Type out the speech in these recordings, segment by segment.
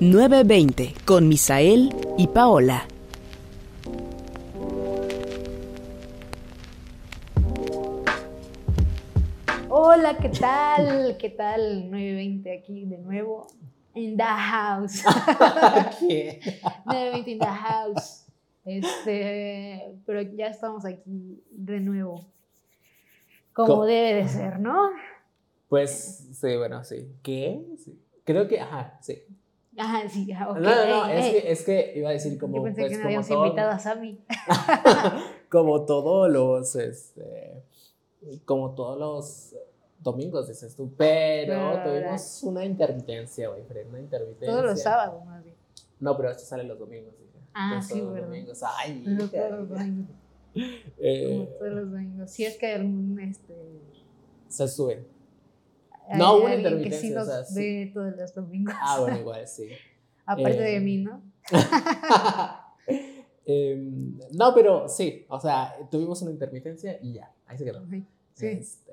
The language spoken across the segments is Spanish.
920 con Misael y Paola. Hola, ¿qué tal? ¿Qué tal? 920 aquí de nuevo. In the house. ¿Qué? 920 in the house. Este, pero ya estamos aquí de nuevo. Como Co- debe de ser, ¿no? Pues sí, bueno, sí. ¿Qué? Sí. Creo que, ajá, sí. Ajá, sí, ah, ok. no, no, no, ey, es, ey. que, es que iba a decir como, Yo pensé pues, que no como, habíamos todo- invitado a Sammy. como todos los, este, como todos los domingos, dices tú, pero Pero, tuvimos una intermitencia, güey, una intermitencia. Todos los sábados, más bien. No, pero esto sale los domingos, dije. Ah, sí, los verdad. domingos. Ay, hija, todos los domingos. eh, Como todos los domingos. Si es que hay algún, este... se sube. No hubo una alguien que sí intermitencia, o nos sea, sí. ve todos los domingos. Ah, bueno, igual, sí. Aparte eh, de mí, ¿no? Em, no, pero sí, o sea, tuvimos una intermitencia y ya, ahí se quedó. Sí. sí. Este,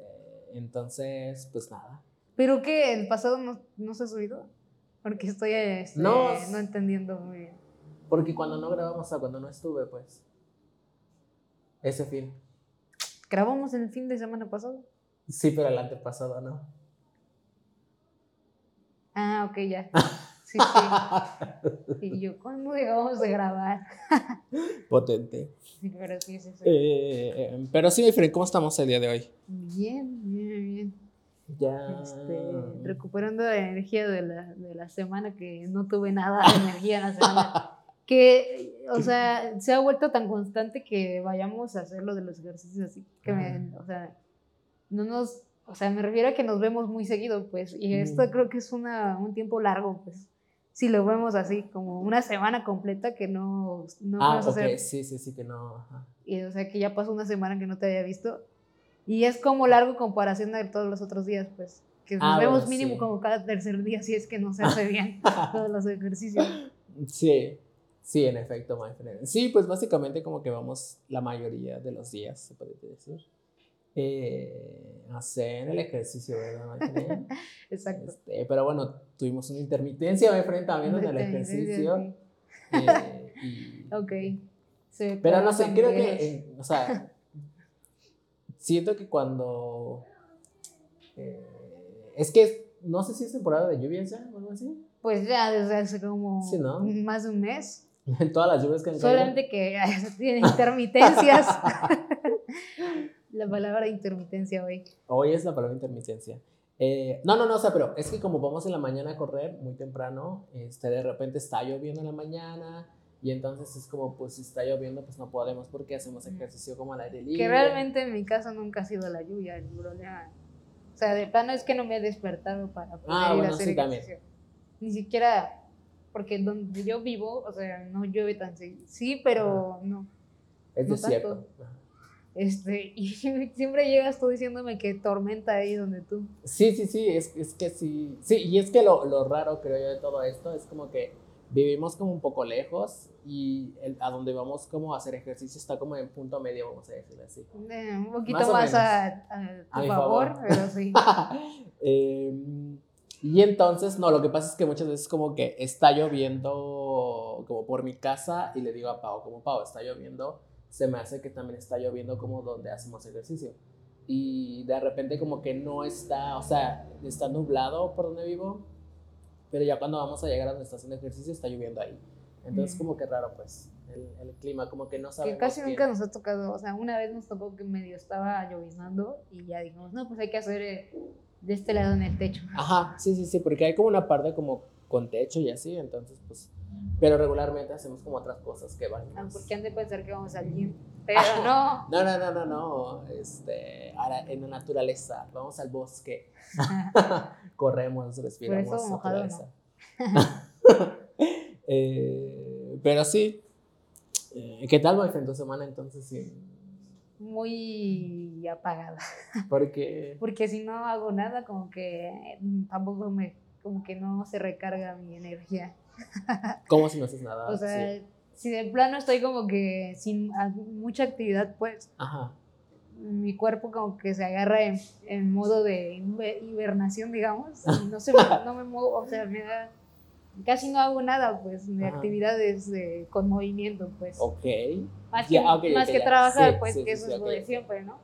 entonces, pues nada. ¿Pero qué? ¿El pasado no, no se ha subido? Porque estoy este, No. no. entendiendo muy bien. Porque cuando no grabamos, o cuando no estuve, pues. Ese fin. ¿Grabamos el fin de semana pasado? Sí, pero el antepasado no. Ah, ok, ya. Sí, sí. Y yo, ¿cuándo dejamos de grabar? Potente. Sí, pero sí, sí, sí. Eh, pero sí, ¿cómo estamos el día de hoy? Bien, bien, bien. Ya. Este, recuperando la energía de la, de la semana, que no tuve nada de energía en la semana. Que, o sea, se ha vuelto tan constante que vayamos a hacer lo de los ejercicios así. Que me, o sea, no nos, o sea, me refiero a que nos vemos muy seguido, pues. Y esto Mm. creo que es una, un tiempo largo, pues. Si lo vemos así, como una semana completa que no, no ah, ok, hacer. sí, sí, sí, que no. ajá. Y, o sea, que ya pasó una semana que no te había visto. Y es como largo comparación de todos los otros días, pues. Que nos Ah, vemos bueno, mínimo sí. como cada tercer día, si es que no se hace bien todos los ejercicios. Sí, sí, en efecto, my friend. Sí, pues básicamente como que vamos la mayoría de los días, se podría decir. Eh, hacer el ejercicio, ¿verdad? Exacto. Este, pero bueno, tuvimos una intermitencia, friend, también en el ejercicio. eh, y- Ok. Pero no sé, creo que, eh, o sea, siento que cuando... eh, es que no sé si es temporada de lluvias ya o algo así. Pues ya desde hace como Sí, ¿no? más de un mes. Todas las lluvias que han caído. Solamente que tiene intermitencias. La palabra intermitencia hoy. Hoy es la palabra intermitencia. Eh, no, no, no, o sea, pero es que como vamos en la mañana a correr muy temprano, este, de repente está lloviendo en la mañana y entonces es como, pues si está lloviendo, pues no podemos porque hacemos ejercicio como al aire libre. Que realmente en mi caso nunca ha sido la lluvia el problema. O sea, de plano es que no me he despertado para poder Ah, ir bueno, a hacer sí, también. ejercicio. Ni siquiera, porque donde yo vivo, o sea, no llueve tan seguido. Sí, pero no. Es no desierto. Este, y siempre llegas tú diciéndome que tormenta ahí donde tú. Sí, sí, sí, es, es que sí. Sí, y es que lo, lo raro, creo yo, de todo esto es como que vivimos como un poco lejos y el- a donde vamos como a hacer ejercicio está como en punto medio, vamos a decirlo así. Eh, un poquito Más a, a tu A mi favor, favor. pero sí. Eh, y entonces, no, lo que pasa es que muchas veces como que está lloviendo como por mi casa y le digo a Pau, como Pau, está lloviendo, se me hace que también está lloviendo como donde hacemos ejercicio. Y de repente como que no está, o sea, está nublado por donde vivo, pero ya cuando vamos a llegar a donde está haciendo ejercicio está lloviendo ahí. Entonces Mm. como que raro pues, el, el clima, como que no Que sabemos casi bien. nunca nos ha tocado, o sea, una vez nos tocó que medio estaba lloviznando y ya dijimos, no, pues hay que hacer eh, de este lado en el techo. Ajá, sí, sí, sí, porque hay como una parte como con techo y así, entonces pues, pero regularmente hacemos como otras cosas que van. Ah, porque han de pensar que vamos al gym, pero no. No, no, no, no, no, este, ahora en la naturaleza, vamos al bosque, corremos, respiramos eso. Eh, pero sí, eh, ¿qué tal, boyfriend, tu semana entonces? Sí, Muy apagada. porque, Porque si no hago nada, como que mm, tampoco me, como que no se recarga mi energía. ¿cómo si no haces nada? O sea, Sí. si de plano estoy como que sin mucha actividad, pues Ajá, mi cuerpo como que se agarra en, en modo de hibe- hibernación, digamos. no, se no me muevo, o sea, me da casi no hago nada, pues, de Ajá. actividades de- con movimiento, pues. Ok. Más, que, ok, más ok, que ya. trabajar, Sí, pues, sí, que sí, eso es lo ok. de siempre, ¿no?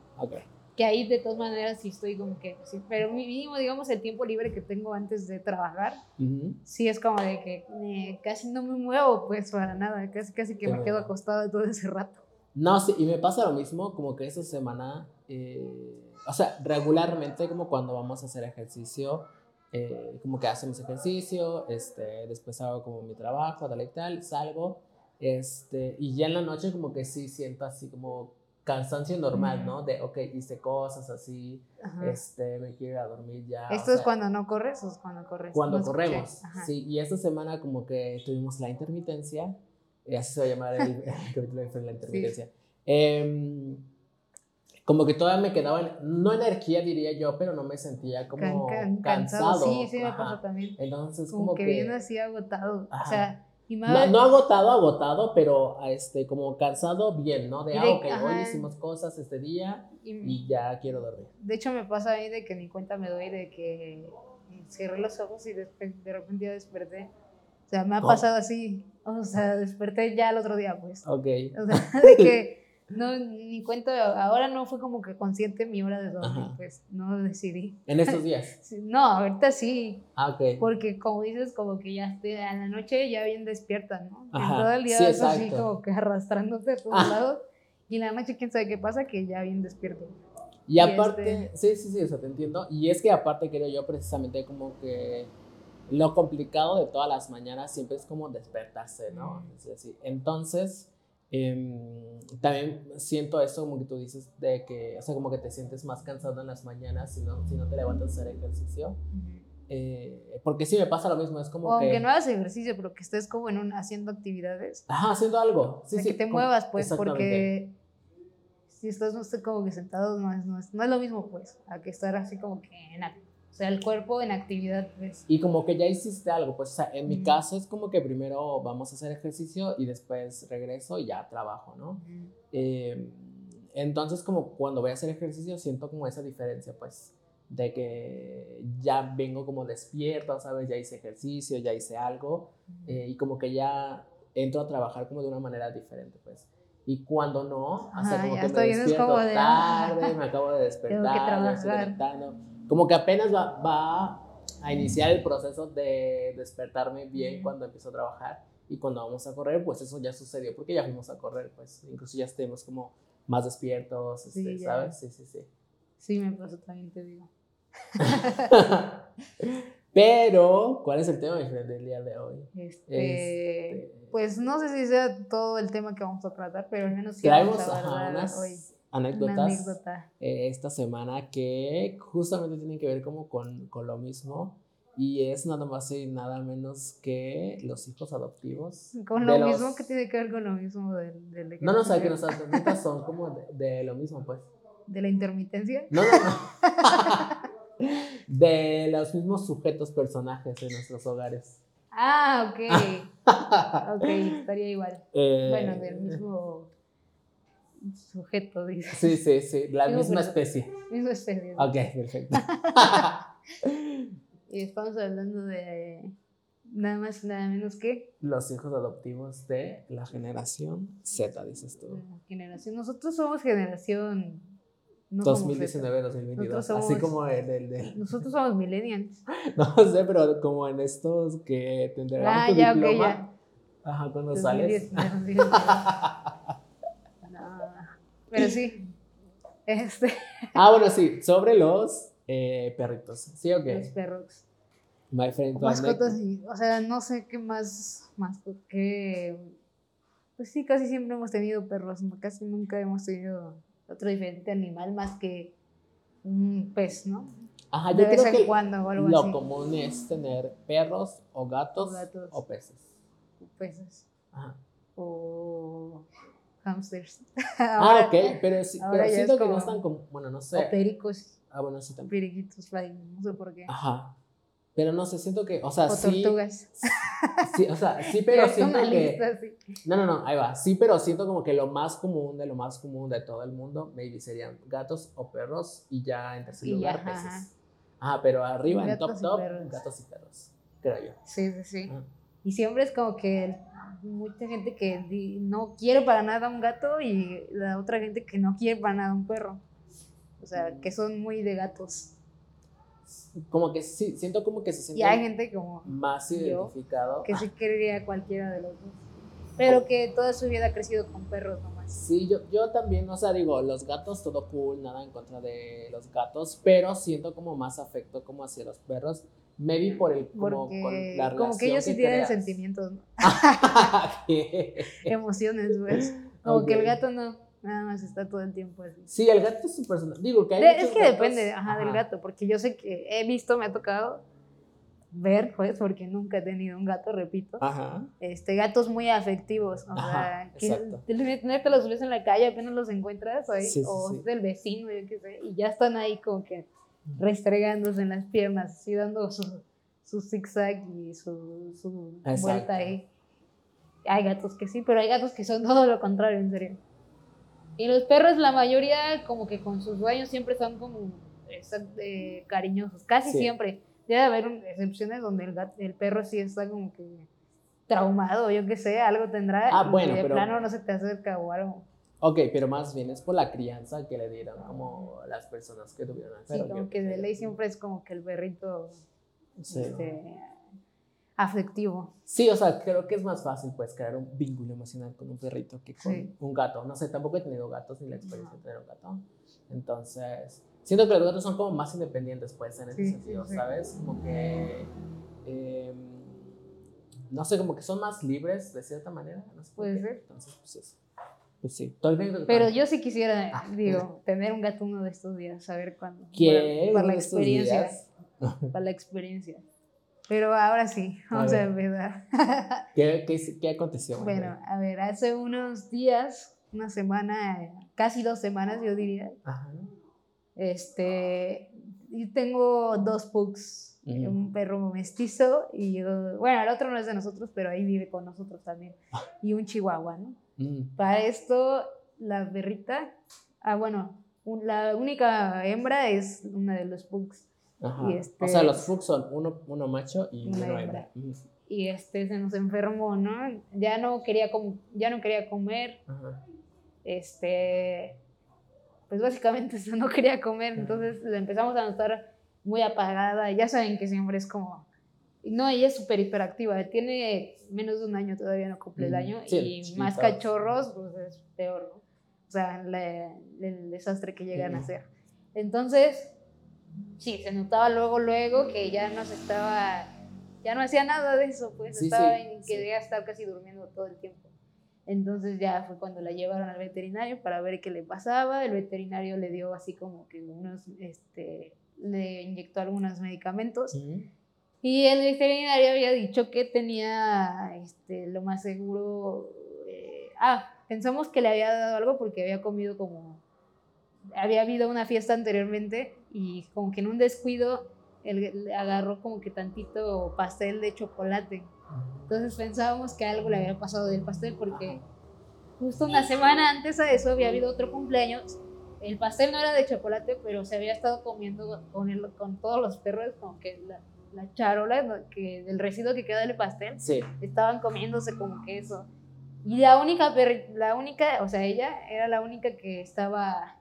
Que ahí de todas maneras sí estoy como que, sí, pero mínimo, digamos, el tiempo libre que tengo antes de trabajar, Ujú. sí es como de que eh, casi no me muevo, pues, para nada, casi, casi que me Claro. quedo acostada todo ese rato. No, sí, y me pasa lo mismo, como que esta semana, eh, o sea, regularmente como cuando vamos a hacer ejercicio, eh, como que hacemos ejercicio, este, después hago como mi trabajo, tal y tal, salgo, este, y ya en la noche como que sí siento así como cansancio normal, ¿no? De, ok, hice cosas así, Ajá. este, me quiero ir a dormir ya. ¿Esto es sea, cuando no corres o es cuando corres? Cuando No corremos, sí, y esta semana como que tuvimos la intermitencia, eh, así se va a llamar el, capítulo de la intermitencia. Em, como que todavía me quedaba, en- no energía diría yo, pero no me sentía como Can- can- cansado. Sí, sí me pasa también. Entonces Como, como, que, que, viene así agotado. Ajá. O sea, y no, no agotado, agotado, pero este, como cansado bien, ¿no? De, ah, de- ok, hoy ajá. hicimos cosas este día y- y ya quiero dormir. de hecho me pasa a mí de que ni cuenta me doy de que cerré los ojos y despe- de repente ya desperté. O sea, me ha pasado así. O sea, desperté ya el otro día, pues. Ok. O sea, de que no, ni cuenta, ahora no fue como que consciente mi hora de dormir, Ajá. pues no decidí. En estos días. No, ahorita sí, Ah, ok. porque como dices, como que ya estoy a la noche ya bien despierta, ¿no? En Ajá, todo el día sí, vas así como que arrastrándote a todos Ah. lados. Y en la noche, quién sabe qué pasa, que ya bien despierto. Y Y aparte, este- sí, sí, sí, o sea, te entiendo. Y es que aparte creo yo precisamente como que lo complicado de todas las mañanas siempre es como despertarse, ¿no? Es así. Entonces, em, también siento eso como que tú dices de que, o sea, como que te sientes más cansado en las mañanas si no, si no te levantas a hacer ejercicio. Eh, porque sí me pasa lo mismo, es como O aunque que... no hagas ejercicio, pero que estés como en un, haciendo actividades. Ajá, haciendo algo. Sí, o sea, sí, que te como- muevas, pues, porque si estás no sé, como que sentado, no es, no, es, no es lo mismo, pues, a que estar así como que en act- O sea, el cuerpo en actividad, pues. Y como que ya hiciste algo, pues, o sea, en mi Ujú. caso es como que primero vamos a hacer ejercicio y después regreso y ya trabajo, ¿no? Eh, entonces, como cuando voy a hacer ejercicio, siento como esa diferencia, pues, de que ya vengo como despierto, ¿sabes? Ya hice ejercicio, ya hice algo, eh, y como que ya entro a trabajar como de una manera diferente, pues. Y cuando no, sea, Ajá, como que me despierto de, tarde, me acabo de despertar, ya estoy conectando. Como que apenas va, va a iniciar el proceso de despertarme bien Ujú. cuando empiezo a trabajar. Y cuando vamos a correr, pues eso ya sucedió, porque ya fuimos a correr, pues incluso ya estemos como más despiertos, este, Sí. ¿sabes? Sí, sí, sí. Sí, me pasó también, te digo. Pero, ¿cuál es el tema del día de hoy? Este, Este, Pues no sé si sea todo el tema que vamos a tratar, pero al menos sí traemos vamos a ajá, hablar unas hoy. Anécdotas anécdota. eh, esta semana que justamente tienen que ver como con, con lo mismo. Y es nada más y nada menos que los hijos adoptivos. Con lo los- mismo que tiene que ver con lo mismo del, del No, no, o sea, que nuestras anécdotas son como de, de lo mismo, pues. de la intermitencia. No, no, no. de los mismos sujetos, personajes en nuestros hogares. Ah, ok. ok, estaría igual. Eh, Bueno, del mismo sujeto, dice. Sí, sí, sí, la misma especie. Mismo especie. Ok, perfecto. Y estamos hablando de nada más y nada menos que Los hijos adoptivos de la generación Z, dices tú. la generación. Nosotros somos generación. No somos 2019, 2022. Nosotros Así como el del. del- Nosotros somos millennials. no sé, pero como en estos que te entregan Ah, tu ya, diploma. ya. Ajá, cuando 2010, sales. 2019. No, pero sí. Este, ah, bueno, sí, sobre los eh, perritos. ¿Sí o qué? los perros. My friend, Mascotas y, o sea, no sé qué más, más que, pues sí, casi siempre hemos tenido perros, casi nunca hemos tenido otro diferente animal más que un pez, ¿no? Ajá, yo De vez creo en que cuando o algo lo así. común es tener perros o gatos O gatos. o peces. Peces Ajá. o hamsters. Ah, Ahora- ok, pero, sí, pero siento que no están como, bueno, no O sé. pericos, Ah, bueno, sí también. periquitos, no sé por qué. Ajá. Pero no sé, siento que, o sea, o Ah, sí, tortugas. sí, o sea, sí, pero siento que, sí. no, no, no, ahí va, sí, pero siento como que lo más común de lo más común de todo el mundo, maybe serían gatos o perros y ya en tercer Y lugar peces. Ajá, pero arriba en Gatos top y top, perros. gatos y perros, creo yo. Sí, sí, sí. Y siempre es como que mucha gente que no quiere para nada un gato y la otra gente que no quiere para nada un perro. O sea, que son muy de gatos. Como que sí, siento como que se Y hay siente gente como más identificado. que sí querría cualquiera de los dos. Pero que toda su vida ha crecido con perros nomás. Sí, yo, yo también, o sea, digo, los gatos, todo cool, nada en contra de los gatos, pero siento como más afecto como hacia los perros. Maybe por el, como Porque con la relación como que ellos sí tienen creas. sentimientos, ¿no? Emociones, pues. Como que el gato no, nada más está todo el tiempo así. Sí, el gato es su personal. Digo que hay De- es que gatos- depende ajá, del gato, porque yo sé que he visto, me ha tocado ver, pues, porque nunca he tenido un gato, repito, Ajá. este, gatos muy afectivos, o Ajá, sea, que te, los ves en la calle, apenas los encuentras ahí, Sí, sí, o sí. es del vecino, yo qué sé, y ya están ahí como que restregándose en las piernas, así dando su, su zigzag y su, su Exacto. vuelta ahí. Hay gatos que sí, pero hay gatos que son todo lo contrario, en serio. Y los perros, la mayoría, como que con sus dueños siempre son como están, eh, cariñosos, casi Sí. siempre. Debe haber excepciones donde el, gat- el perro sí está como que traumado, yo qué sé, algo tendrá. Ah, y bueno, de pero- plano no se te acerca o algo. Ok, pero más bien es por la crianza que le dieron como las personas que tuvieron al Sí, perro. como yo que de ley siempre es como que el perrito Sí. este, afectivo. Sí, o sea, creo que es más fácil pues crear un vínculo emocional con un perrito que con Sí. un gato. No sé, tampoco he tenido gatos ni la experiencia de tener un gato. Entonces, siento que los gatos son como más independientes pues en ese Sí, sí, sentido, sí. ¿sabes? Como que, em, no sé, como que son más libres de cierta manera. No sé Puede ser. Entonces, pues eso. Pues sí. ¿Tú anécdota? Pero yo sí quisiera, Ah, digo, tener un gato uno de estos días, saber cuándo. ¿Qué? Para, para la ¿Uno de estos experiencia. Para la experiencia. Pero ahora sí, vamos a, empezar. ¿Qué, qué, qué aconteció? bueno, a ver, hace unos días, una semana, casi dos semanas yo diría, Ajá. este, y tengo dos pugs, un perro mestizo y, bueno, el otro no es de nosotros, pero ahí vive con nosotros también, y un chihuahua, ¿no? Mm, Para esto, la perrita, ah, bueno, un- la única hembra es una de los pugs. Ajá. Y este- O sea, los fugs son uno, uno macho y Una uno hembra. hembra. Mm, Y este se nos enfermó, ¿no? Ya no quería, com- ya no quería comer, Ajá. este, pues básicamente eso, no quería comer, entonces la empezamos a notar muy apagada, ya saben que siempre es como, no, ella es súper hiperactiva, tiene menos de un año, todavía no cumple el Mm, año, sí, y más cachorros, pues es peor, ¿no? O sea, la- el desastre que llegan a Ujú. hacer. Entonces, sí, se notaba luego, luego que ya no se estaba, ya no hacía nada de eso, pues Sí, estaba sí, en, sí. quería estar casi durmiendo todo el tiempo. Entonces ya fue cuando la llevaron al veterinario para ver qué le pasaba. El veterinario le dio así como que unos, este, le inyectó algunos medicamentos. Y el veterinario había dicho que tenía, este, lo más seguro, eh, ah, pensamos que le había dado algo porque había comido como, había habido una fiesta anteriormente y como que en un descuido él agarró como que tantito pastel de chocolate. Entonces pensábamos que algo le había pasado del pastel porque justo una semana antes a eso había habido otro cumpleaños. El pastel no era de chocolate, pero se había estado comiendo con, el, con todos los perros, como que la charola que, del residuo que queda del pastel, Sí. estaban comiéndose como que eso. Y la única, la única, o sea, ella era la única que estaba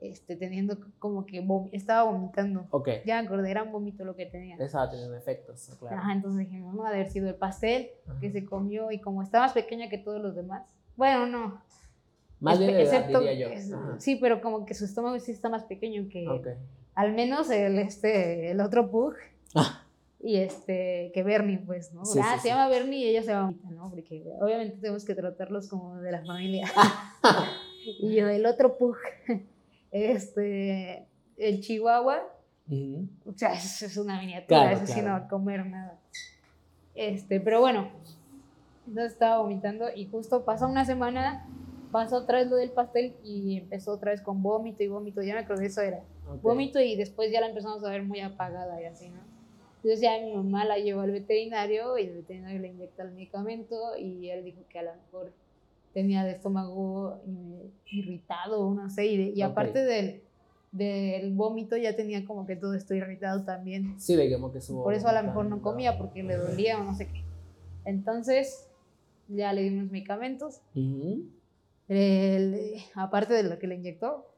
este, teniendo como que vom- estaba vomitando. Ok. Ya me acordé, era un vómito lo que tenía. Estaba teniendo efectos, claro. Ajá, entonces dijimos, no, haber sido el pastel Ajá. que se comió y como está más pequeña que todos los demás. Bueno, no. Más bien de edad, excepto- diría yo. es- sí, pero como que su estómago sí está más pequeño que Ok. al menos el, este, el otro pug Ah. Y este, que Bernie, pues, ¿no? Sí, ah, sí, se sí. llama Bernie y ella se llama Vita, ¿no? Porque obviamente tenemos que tratarlos como de la familia. y el otro pug, este, el chihuahua, o sea, eso es una miniatura, Claro, eso sí no va a comer nada. Este, pero bueno, entonces estaba vomitando y justo pasó una semana, pasó otra vez lo del pastel y empezó otra vez con vómito y vómito, ya me acordé eso era. Vómito y después ya la empezamos a ver muy apagada y así, ¿no? Entonces ya mi mamá la llevó al veterinario y el veterinario le inyecta el medicamento y él dijo que a lo mejor tenía de estómago eh, irritado, no sé, y, de- y Ok. aparte del, del vómito ya tenía como que todo esto irritado también. Sí, digamos que su. Por eso a lo mejor no comía porque le dolía o no sé qué. Entonces, ya le dimos medicamentos, el- aparte de lo que le inyectó,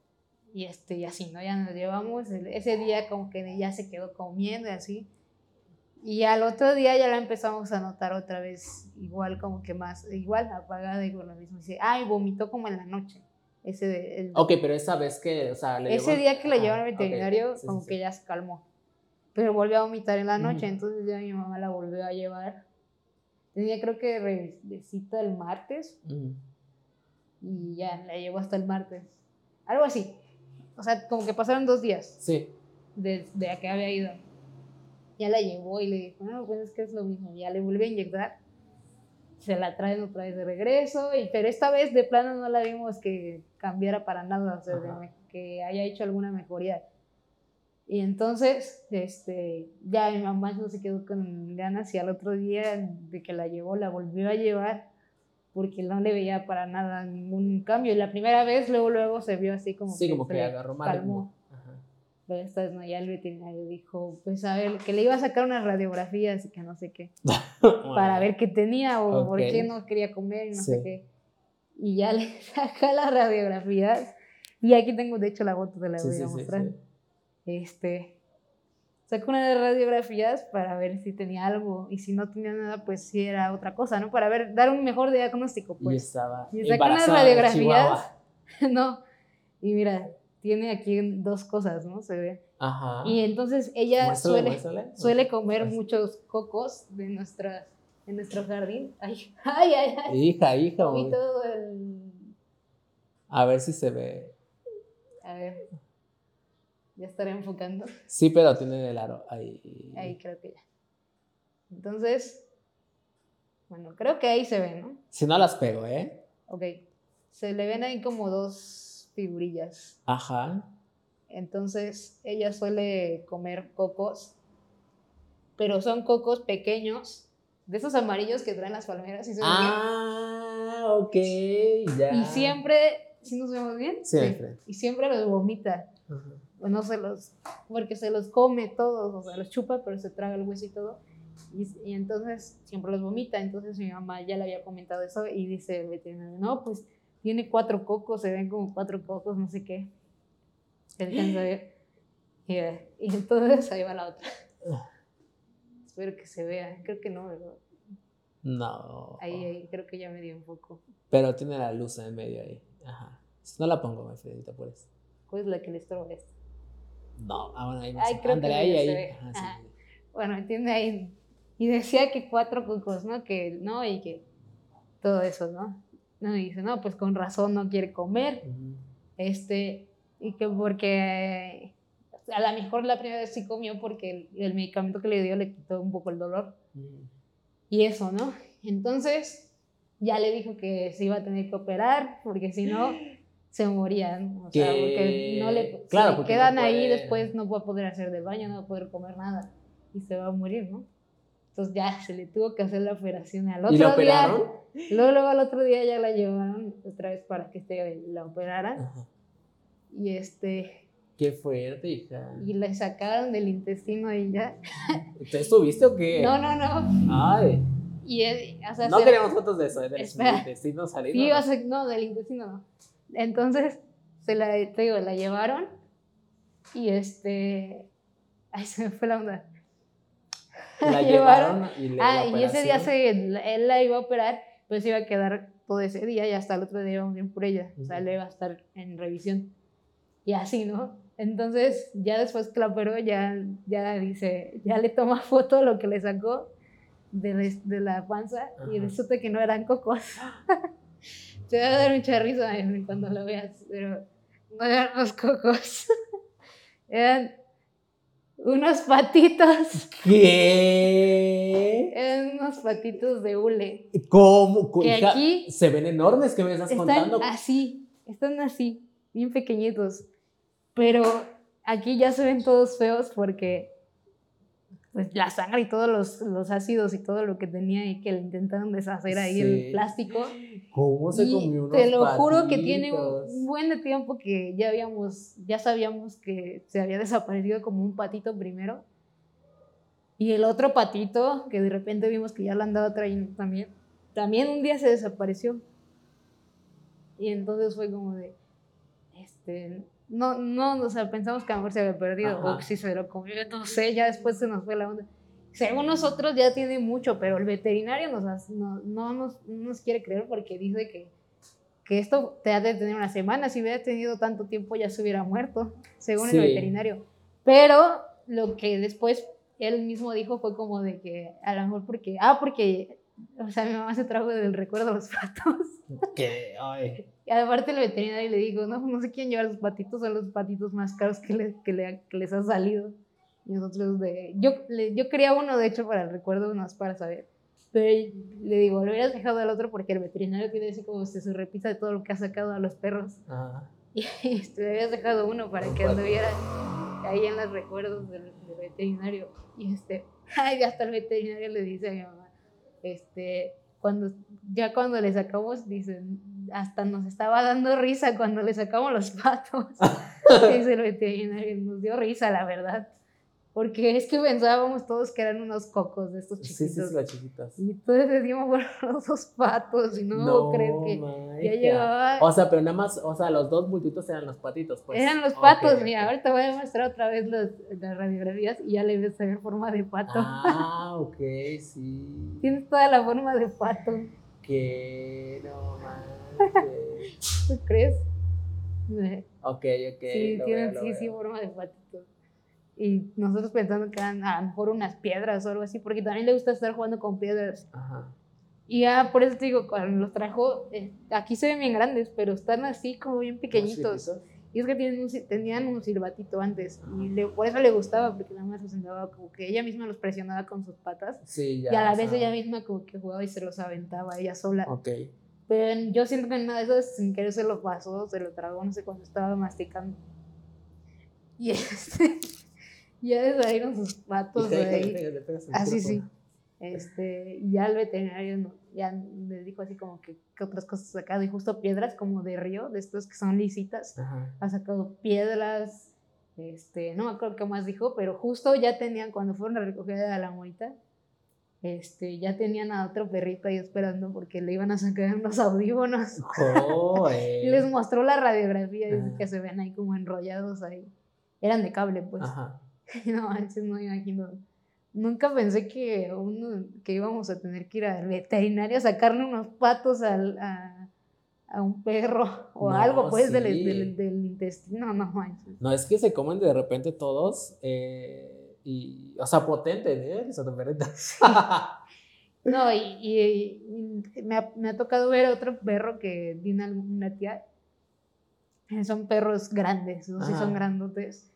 y, este, y así, ¿no? Ya nos llevamos, ese día como que ya se quedó comiendo y así. Y al otro día ya la empezamos a notar otra vez, igual como que más, igual apagada y con lo mismo. Dice, ay, vomitó como en la noche. Ese, de- el- Ok, pero esa vez que, o sea, le ese día que la llevaron al veterinario, sí, como sí, que sí. ya se calmó. Pero volvió a vomitar en la noche, entonces ya mi mamá la volvió a llevar. Tenía creo que re- de cita el martes y ya la llevó hasta el martes. Algo así. O sea, como que pasaron dos días Sí. desde a que había ido. Ya la llevó y le dijo, no, pues es que es lo mismo. Ya le volvió a inyectar. Se la traen otra vez de regreso. Y, pero esta vez de plano no la vimos que cambiara para nada, o sea, de que haya hecho alguna mejoría. Y entonces, este, ya mi mamá no se quedó con ganas y al otro día de que la llevó, la volvió a llevar porque no le veía para nada ningún cambio. Y la primera vez, luego, luego se vio así como Sí, que como se que agarró mal. calmó. Pero esta vez no, ya el veterinario dijo, pues a ver, que le iba a sacar unas radiografías y que no sé qué, para ver qué tenía o por Ok. qué no quería comer y no sé Sí. qué. Y ya le saca las radiografías. Y aquí tengo, de hecho, la foto, te la Sí, voy sí, a sí, mostrar. sí. Este, sacó una de las radiografías para ver si tenía algo y si no tenía nada, pues si era otra cosa, ¿no? Para ver, dar un mejor diagnóstico, y pues. estaba Y sacó unas radiografías. No. Y mira, tiene aquí dos cosas, ¿no? Se ve. Ajá. Y entonces ella Muéstrale, suele, muéstrale. suele comer muchos cocos de, nuestra, de nuestro jardín. Ay, ay, ay, ay. Hija, hija. Muy- todo el... A ver si se ve. A ver. Ya estaré enfocando. Sí, pero tiene el aro ahí. Ahí creo que ya. Entonces, bueno, creo que ahí se ve, ¿no? Si no las pego, ¿eh? Ok. Se le ven ahí como dos figurillas. Ajá. Entonces, ella suele comer cocos, pero son cocos pequeños, de esos amarillos que traen las palmeras. ¿sí se ven bien? Ah, ok, ya. Y siempre, ¿sí nos vemos bien? Siempre. Y siempre los vomita. Ajá. O no se los, porque se los come todos, o sea, los chupa, pero se traga el hueso y todo. Y, y entonces siempre los vomita. Entonces mi mamá ya le había comentado eso y dice el veterinario, no, pues tiene cuatro cocos, se ven como cuatro cocos, no sé qué. Se alcanza a ver. Y, y entonces ahí va la otra. Espero que se vea. Creo que no, ¿verdad? No. Ahí, ahí, creo que ya me dio un poco. Pero tiene la luz en medio ahí. Ajá. No la pongo, mi Fredita, por eso. ¿Cuál es la que le estorba esto? No, ah, bueno, ahí no Ay, creo que ahí, ahí. se ve. Ajá, sí, Ajá. sí. Bueno, entiende ahí. Y decía que cuatro cocos, ¿no? Que no, y que todo eso, ¿no? No, y dice, no, pues con razón no quiere comer. Este, y que porque a lo mejor la primera vez sí comió porque el, el medicamento que le dio le quitó un poco el dolor. Ujú. Y eso, ¿no? Entonces, ya le dijo que se iba a tener que operar, porque si no, se moría, ¿no? O sea, Que- porque no le, claro, porque quedan no ahí después no va a poder hacer del baño, no va a poder comer nada y se va a morir, ¿no? Entonces ya se le tuvo que hacer la operación al otro ¿Y la día. operaron? Luego, luego al otro día ya la llevaron otra vez para que este, la operaran Ajá. y este Qué fuerte, hija. y le sacaron del intestino y ya. ¿Tú estuviste o qué? No, no, no. Ay. Y eh, o sea, No se- fotos de eso, ¿eh? del Espera. intestino salido. Sí, o sea, no, del intestino no. Entonces, se la, te digo, la llevaron y este. Ay, se me fue la onda. La llevaron y le Ah, la y ese día se, él la iba a operar, pues iba a quedar todo ese día y hasta el otro día íbamos bien por ella. O sea, le iba a estar en revisión. Y así, ¿no? Entonces, ya después que la operó, ya, ya dice, ya le toma foto lo que le sacó de, res- de la panza y Ajá. resulta que no eran cocos. Te va a dar mucha risa Evelyn, cuando lo veas, pero no eran los cocos. eran unos patitos. ¿Qué? Eran unos patitos de hule. ¿Cómo? Que hija, aquí Se ven enormes, ¿qué me estás Están contando? así, están así, bien pequeñitos. Pero aquí ya se ven todos feos porque pues la sangre y todos los, los ácidos y todo lo que tenía ahí que le intentaron deshacer ahí Sí. el plástico. ¿Cómo se Y comió unos te lo juro que tiene patitos? un buen de tiempo que ya habíamos, ya sabíamos que se había desaparecido como un patito primero. Y el otro patito, que de repente vimos que ya lo andaba trayendo también, también un día se desapareció. Y entonces fue como de, este, no, no, o sea, pensamos que a lo mejor se había perdido, Ajá. o si se lo comió, no sé, ya después se nos fue la onda. Según nosotros ya tiene mucho, pero el veterinario nos, no, no nos, no nos quiere creer porque dice que, que esto te ha de tener una semana, si hubiera tenido tanto tiempo ya se hubiera muerto, según Sí. el veterinario. Pero lo que después él mismo dijo fue como de que a lo mejor porque, ah, porque, o sea, mi mamá se trajo del recuerdo los patos. Que, ay. Y aparte el veterinario le dijo, no, no sé quién lleva los patitos, son los patitos más caros que, le- que, le- que les ha salido. Y nosotros de, yo, le- yo quería uno, de hecho, para el recuerdo, más para saber. Pero le digo, lo hubieras dejado al otro porque el veterinario tiene así como se su repisa de todo lo que ha sacado a los perros. Ajá. Y este, le habías dejado uno para que anduviera ahí en los recuerdos del, del veterinario. Y este, ay, hasta el veterinario le dice a mi mamá, este, cuando, ya cuando le sacamos, dicen, hasta nos estaba dando risa cuando le sacamos los patos. dice el veterinario, nos dio risa, la verdad. Porque es que pensábamos todos que eran unos cocos de estos chiquitos. sí, sí, las chiquitas. Y entonces decimos, bueno, los dos patos, y no, creo que magia. ya llevaba... O sea, pero nada más, o sea, los dos bultitos eran los patitos, pues. Eran los patos, ok. mira, ahorita voy a mostrar otra vez los- las radiografías y ya le ves a ver forma de pato. Ah, ok, sí. Tienes toda la forma de pato, Que no. ¿tú crees? Ok, ok. sí, tienen veo, sí, sí, forma de patito. Y nosotros pensando que eran a lo mejor unas piedras o algo así, porque también le gusta estar jugando con piedras. Ajá. Y ya por eso te digo, cuando los trajo, eh, aquí se ven bien grandes, pero están así como bien pequeñitos. Y es que tienen un, tenían un silbatito antes. Y le- por eso le gustaba, porque nada más los andaba como que ella misma los presionaba con sus patas. Sí, ya. y a la vez ella misma como que jugaba y se los aventaba ella sola. Ok. Pero yo siento que en una de esas sin querer se lo pasó, se lo tragó, no sé cuando estaba masticando. Y este, ya le salieron sus patos ahí. al Ah, sí. Este, y ya el veterinario no- ya les dijo así como que, que otras cosas ha sacado. Y justo piedras como de río, de estos que son lisitas. Ajá. Ha sacado piedras, este, no me acuerdo qué más dijo, pero justo ya tenían, cuando fueron a recoger a la morita, este, ya tenían a otro perrito ahí esperando porque le iban a sacar unos audífonos. Joder. Y les mostró la radiografía, Ajá. que se ven ahí como enrollados ahí. Eran de cable, pues. Ajá. No manches, no imagino. Nunca pensé que, uno, que íbamos a tener que ir al veterinario a sacarle unos patos al, a, a un perro o No, algo, pues, del, sí. del, del intestino, no manches. No, es que se comen de repente todos. eh, y, o sea, potente, ¿eh? No, y, y- y me, ha, me ha tocado ver otro perro que tiene una tía. eh, Son perros grandes, sí Ajá. son grandotes.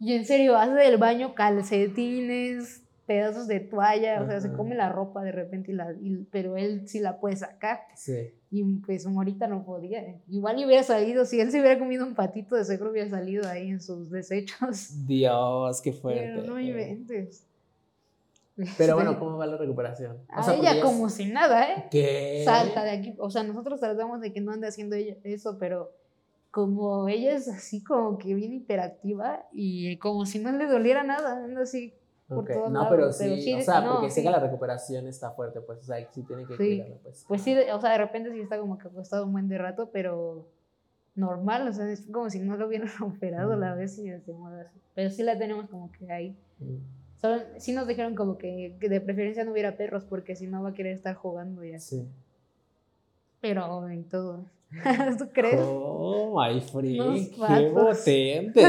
Y en serio, hace del baño calcetines, pedazos de toalla, o sea, se come la ropa de repente, y la, y- pero él sí la puede sacar. Sí. Y pues Morita no podía. Igual y hubiera salido, si él se hubiera comido un patito, de seguro hubiera salido ahí en sus desechos. Dios, qué fuerte. Pero no inventes. Pero bueno, ¿cómo va la recuperación? A porque ella es- como si nada, ¿eh? ¿Qué? salta de aquí. O sea, nosotros tratamos de que no ande haciendo ella eso, pero como ella es así como que bien hiperactiva y como si no le doliera nada, anda así. Por Ok, todos No, lados, pero sí, o sea, no, porque sé sí. que la recuperación está fuerte, pues, o sea, sí tiene que Sí. cuidarla, pues. Pues sí, de- o sea, de repente sí está como que acostado un buen de rato, pero normal, o sea, es como si no lo hubieran operado la Mm. vez y así. Pero sí la tenemos como que ahí. Mm, Solo, sí nos dijeron como que, que de preferencia no hubiera perros porque si no va a querer estar jugando y así. Sí. Pero en todo. ¿Tú crees? Oh, my Unos qué potente.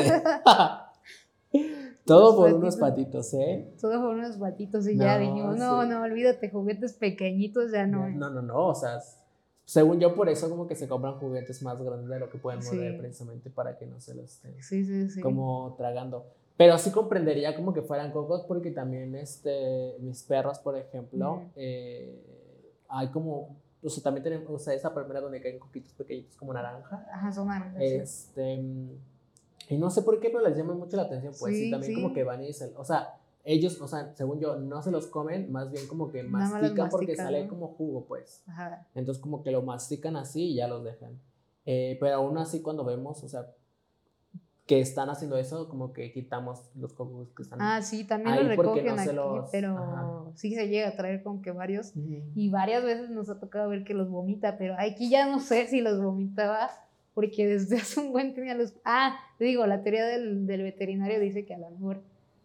Todo por unos patitos. ¿eh? Todo por unos patitos y ya dijimos, no, sí. no, olvídate, juguetes pequeñitos ya no. No, no, no, o sea, según yo, por eso como que se compran juguetes más grandes de lo que pueden morder Sí. precisamente para que no se los estén Sí, sí, sí. como tragando. Pero sí comprendería como que fueran cocos porque también este, mis perros, por ejemplo, eh, hay como, o sea, también tenemos, o sea, esa palmera donde caen coquitos pequeñitos como naranja. Ajá, son naranjas. Este, y no sé por qué, pero les llama mucho la atención, pues, Sí, y también sí. como que van y se, o sea, ellos, o sea, según yo, no se los comen, más bien como que mastican porque sale ¿no? como jugo, pues. Ajá. Entonces como que lo mastican así y ya los dejan. Eh, pero aún así cuando vemos, o sea, que están haciendo eso, como que quitamos los cocos que están Ah, sí, también ahí lo porque recogen no se aquí, los- pero ajá. sí se llega a traer como que varios. Y varias veces nos ha tocado ver que los vomita, pero aquí ya no sé si los vomitaba, porque desde hace un buen tenía los... Ah, te digo, la teoría del, del veterinario dice que a lo mejor,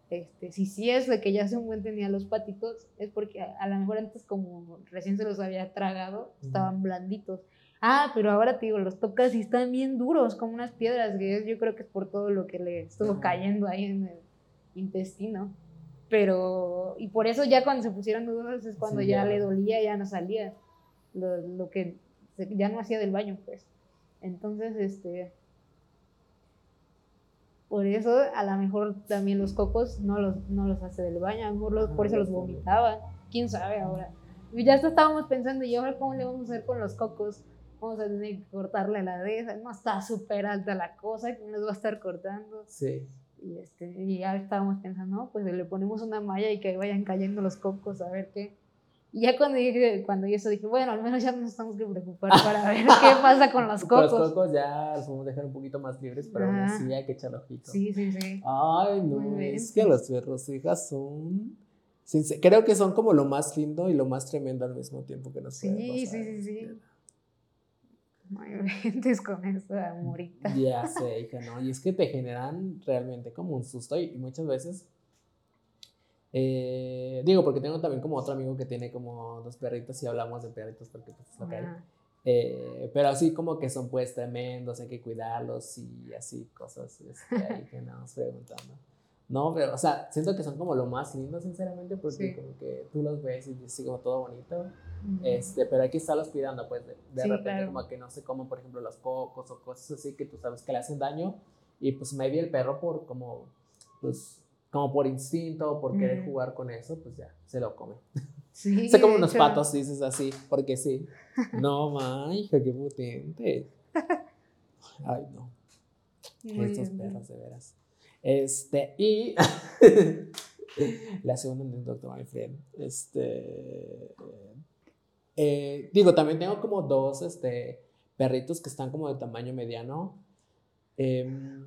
este, si sí es de que ya hace un buen tenía los patitos, es porque a, a lo mejor antes como recién se los había tragado, estaban blanditos. Ah, pero ahora te digo, los tocas y están bien duros, como unas piedras, que yo creo que es por todo lo que le estuvo cayendo ahí en el intestino. Pero, y por eso ya cuando se pusieron duros es cuando Sí, ya ya. le dolía, ya no salía. Lo, lo que ya no hacía del baño, pues. Entonces, este. Por eso, a lo mejor también los cocos no los, no los hace del baño, a lo mejor los- por eso los vomitaba. Quién sabe ahora. Y ya hasta estábamos pensando, ¿y ahora cómo le vamos a hacer con los cocos? Vamos a tener que cortarle la de esa. No está súper alta la cosa, que nos va a estar cortando. Sí. Y, este, y ya estábamos pensando, no, pues le ponemos una malla y que vayan cayendo los cocos a ver qué. Y ya cuando dije, cuando yo eso dije, bueno, al menos ya no nos tenemos que preocupar para ver qué pasa con los Con Los cocos. cocos ya los podemos dejar un poquito más libres, pero aún así hay que echarle ojito. Sí, sí, sí. Ay, no, Muy es bien. que los perros hijas son. Creo que son como lo más lindo y lo más tremendo al mismo tiempo que nos puede Sí, pasar. sí, sí, sí. Muy ventes con esa morita. Ya sé, hija, no. Y es que te generan realmente como un susto y muchas veces. Eh, digo, porque tengo también como otro amigo que tiene como dos perritos y hablamos de perritos porque pues es lo que hay. Eh, pero así como que son pues tremendos, hay que cuidarlos y así cosas este, ahí que andamos preguntando. No, pero, o sea, siento que son como lo más lindo, sinceramente, porque Sí. como que tú los ves y así como todo bonito. Ujú. Este, pero hay que estarlos cuidando, pues, de, de Sí, repente, claro. como que no se coman, por ejemplo, los cocos o cosas así que tú sabes que le hacen daño. Y pues, maybe el perro, por como, pues, como por instinto, por querer jugar con eso, pues ya, se lo come. Sí, Se come unos hecho, patos, dices así, porque sí. No, ma, hija, qué potente. Ay, no. muy Estos bien. perros, de veras. Este, y la segunda anécdota, my friend. Este, eh, digo, también tengo como dos este, perritos que están como de tamaño mediano. Em,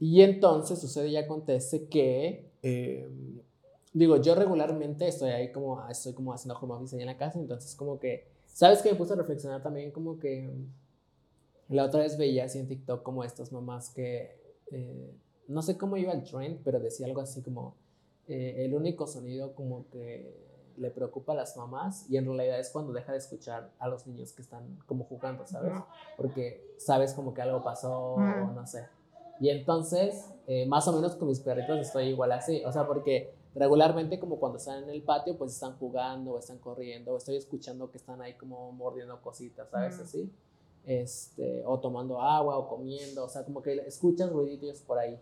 y entonces sucede y acontece que, em, digo, yo regularmente estoy ahí como, estoy como haciendo home office ahí en la casa, entonces como que, ¿sabes qué? Me puse a reflexionar también como que la otra vez veía así en TikTok como estas mamás que, eh, no sé cómo iba el trend, pero decía algo así como, eh, el único sonido como que le preocupa a las mamás y en realidad es cuando deja de escuchar a los niños que están como jugando, ¿sabes? Porque sabes como que algo pasó o no sé. Y entonces, eh, más o menos con mis perritos estoy igual así, o sea, porque regularmente como cuando están en el patio, pues están jugando o están corriendo o estoy escuchando que están ahí como mordiendo cositas, ¿sabes? Ujú. Así. Este, o tomando agua o comiendo, o sea, como que escuchas ruiditos por ahí.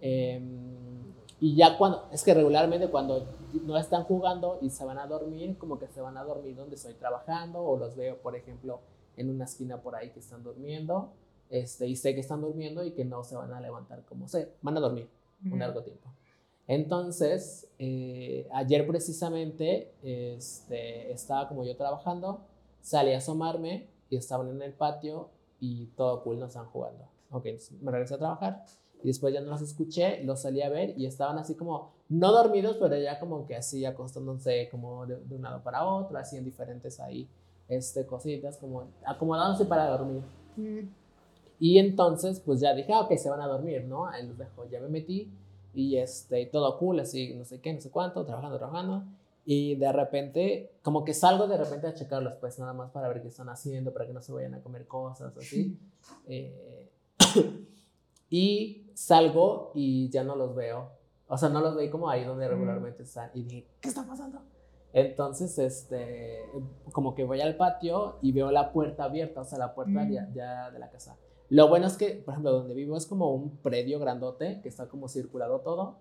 Em, y ya cuando, es que regularmente cuando no están jugando y se van a dormir, como que se van a dormir donde estoy trabajando o los veo, por ejemplo, en una esquina por ahí que están durmiendo, este, y sé que están durmiendo y que no se van a levantar como sé, van a dormir un Ujú. largo tiempo. Entonces, eh, ayer precisamente este, estaba como yo trabajando, salí a asomarme y estaban en el patio y todo cool, no estaban jugando. Ok, me regresé a trabajar y después ya no los escuché, los salí a ver y estaban así como, no dormidos, pero ya como que así acostándose como de, de un lado para otro, en diferentes ahí este, cositas, como acomodándose para dormir. Ujú. Y entonces, pues ya dije, ah, ok, se van a dormir, ¿no? Ahí los dejo, ya me metí y este, todo cool, así, no sé qué, no sé cuánto, trabajando, trabajando. Y de repente, como que salgo de repente a checarlos, pues nada más para ver qué están haciendo, para que no se vayan a comer cosas, así. Eh, y salgo y ya no los veo. O sea, no los veí como ahí donde regularmente están. Y dije, ¿qué está pasando? Entonces, este, como que voy al patio y veo la puerta abierta, o sea, la puerta Mm. ya, ya de la casa. Lo bueno es que, por ejemplo, donde vivo es como un predio grandote que está como circulado todo.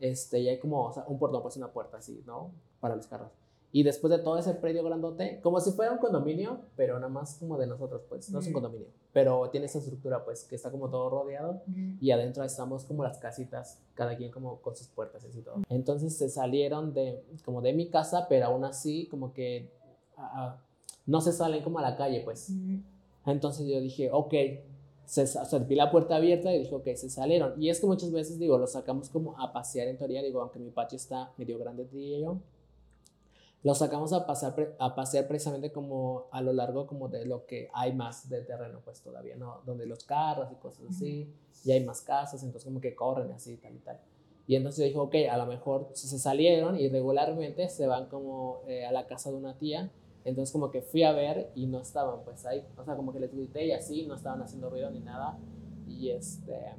Este, y hay como, o sea, un portón, pues una puerta así, ¿no? Para los carros. Y después de todo ese predio grandote, como si fuera un condominio, pero nada más como de nosotros, pues, no es un condominio, pero tiene esa estructura, pues, que está como todo rodeado y adentro estamos como las casitas, cada quien como con sus puertas y así todo. Entonces se salieron de, como de mi casa, pero aún así como que ah, no se salen como a la calle, pues. Entonces yo dije, ok, se, vi la puerta abierta y dijo que se salieron. Y es que muchas veces, digo, lo sacamos como a pasear en teoría, digo, aunque mi patio está medio grande, diría yo, lo sacamos a, pasar, a pasear precisamente como a lo largo como de lo que hay más de terreno, pues todavía, ¿no? Donde los carros y cosas así, y hay más casas, entonces como que corren así, tal y tal. Y entonces yo dije, ok, a lo mejor se salieron y regularmente se van como eh, a la casa de una tía. Entonces como que fui a ver y no estaban pues ahí. O sea, como que les grité y así, no estaban haciendo ruido ni nada. Y este...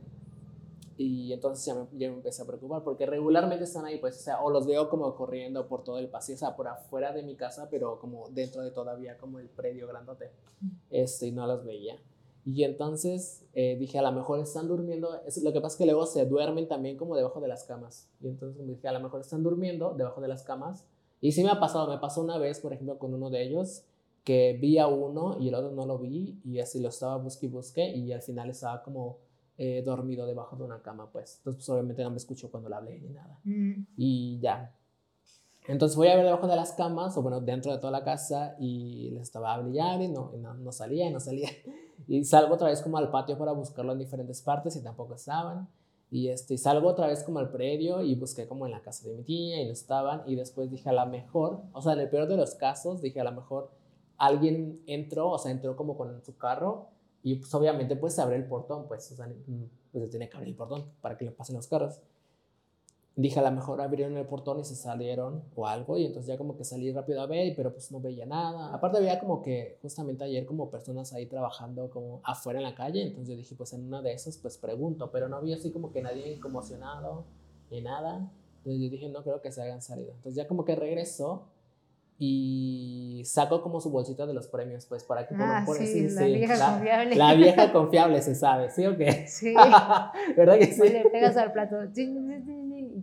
Y entonces ya me, ya me, empecé a preocupar porque regularmente están ahí, pues, o sea, o los veo como corriendo por todo el pasillo, o sea, por afuera de mi casa, pero como dentro de todavía como el predio grandote. Este, y no los veía. Y entonces eh, dije, a lo mejor están durmiendo. Es, lo que pasa es que luego se duermen también como debajo de las camas. Y entonces me dije, a lo mejor están durmiendo debajo de las camas. Y sí me ha pasado, me pasó una vez, por ejemplo, con uno de ellos, que vi a uno y el otro no lo vi. Y así lo estaba busque y busque. Y al final estaba como eh, dormido debajo de una cama, pues. Entonces, pues, obviamente no me escuchó cuando le hablé ni nada. Mm. Y ya. Entonces voy a ver debajo de las camas, o bueno, dentro de toda la casa, y les estaba hablando y no, no, no salía, no salía. Y salgo otra vez como al patio para buscarlo en diferentes partes y tampoco estaban. Y este, salgo otra vez como al predio y busqué como en la casa de mi tía y no estaban. Y después dije a lo mejor, o sea, en el peor de los casos, dije a lo mejor alguien entró, o sea, entró como con su carro y pues obviamente pues se abre el portón, pues, o sea, pues se tiene que abrir el portón para que le pasen los carros dije a lo mejor abrieron el portón y se salieron o algo y entonces ya como que salí rápido a ver pero pues no veía nada aparte había como que justamente ayer como personas ahí trabajando como afuera en la calle entonces yo dije pues en una de esas pues pregunto pero no había así como que nadie conmocionado ni nada entonces yo dije no creo que se hayan salido entonces ya como que regresó y saco como su bolsita de los premios, pues para que ah, por, sí, la vieja confiable. La vieja confiable se sabe, ¿sí o qué? Sí. ¿Verdad que sí? le pegas al plato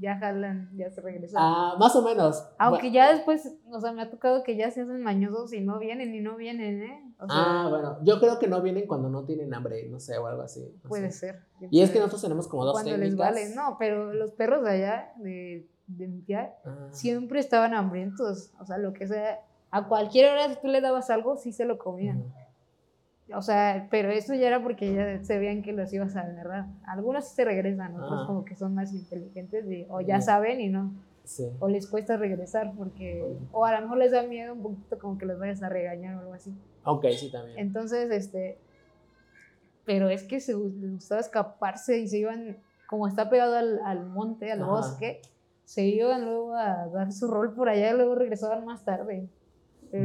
ya jalan, ya se regresan. Ah, más o menos. Aunque ya después, o sea, me ha tocado que ya se hacen mañosos y no vienen y no vienen, ¿eh? ah, bueno, yo creo que no vienen cuando no tienen hambre, no sé, o algo así. puede ser. Y es que nosotros tenemos como dos cuando les vale, no, pero los perros de allá, de de mi tía, ah. siempre estaban hambrientos. O sea, lo que sea, a cualquier hora si tú le dabas algo, sí se lo comían. O sea, pero eso ya era porque ya se veían que los ibas a agarrar. Algunos sí se regresan, otros como que son más inteligentes o ya saben y no. O les cuesta regresar porque, o a lo mejor les da miedo un poquito como que los vayas a regañar o algo así. Ok, sí, también. Entonces, este, pero es que se les gustaba escaparse y se iban, como está pegado al, al monte, al bosque, se iban luego a dar su rol por allá y luego regresaban más tarde.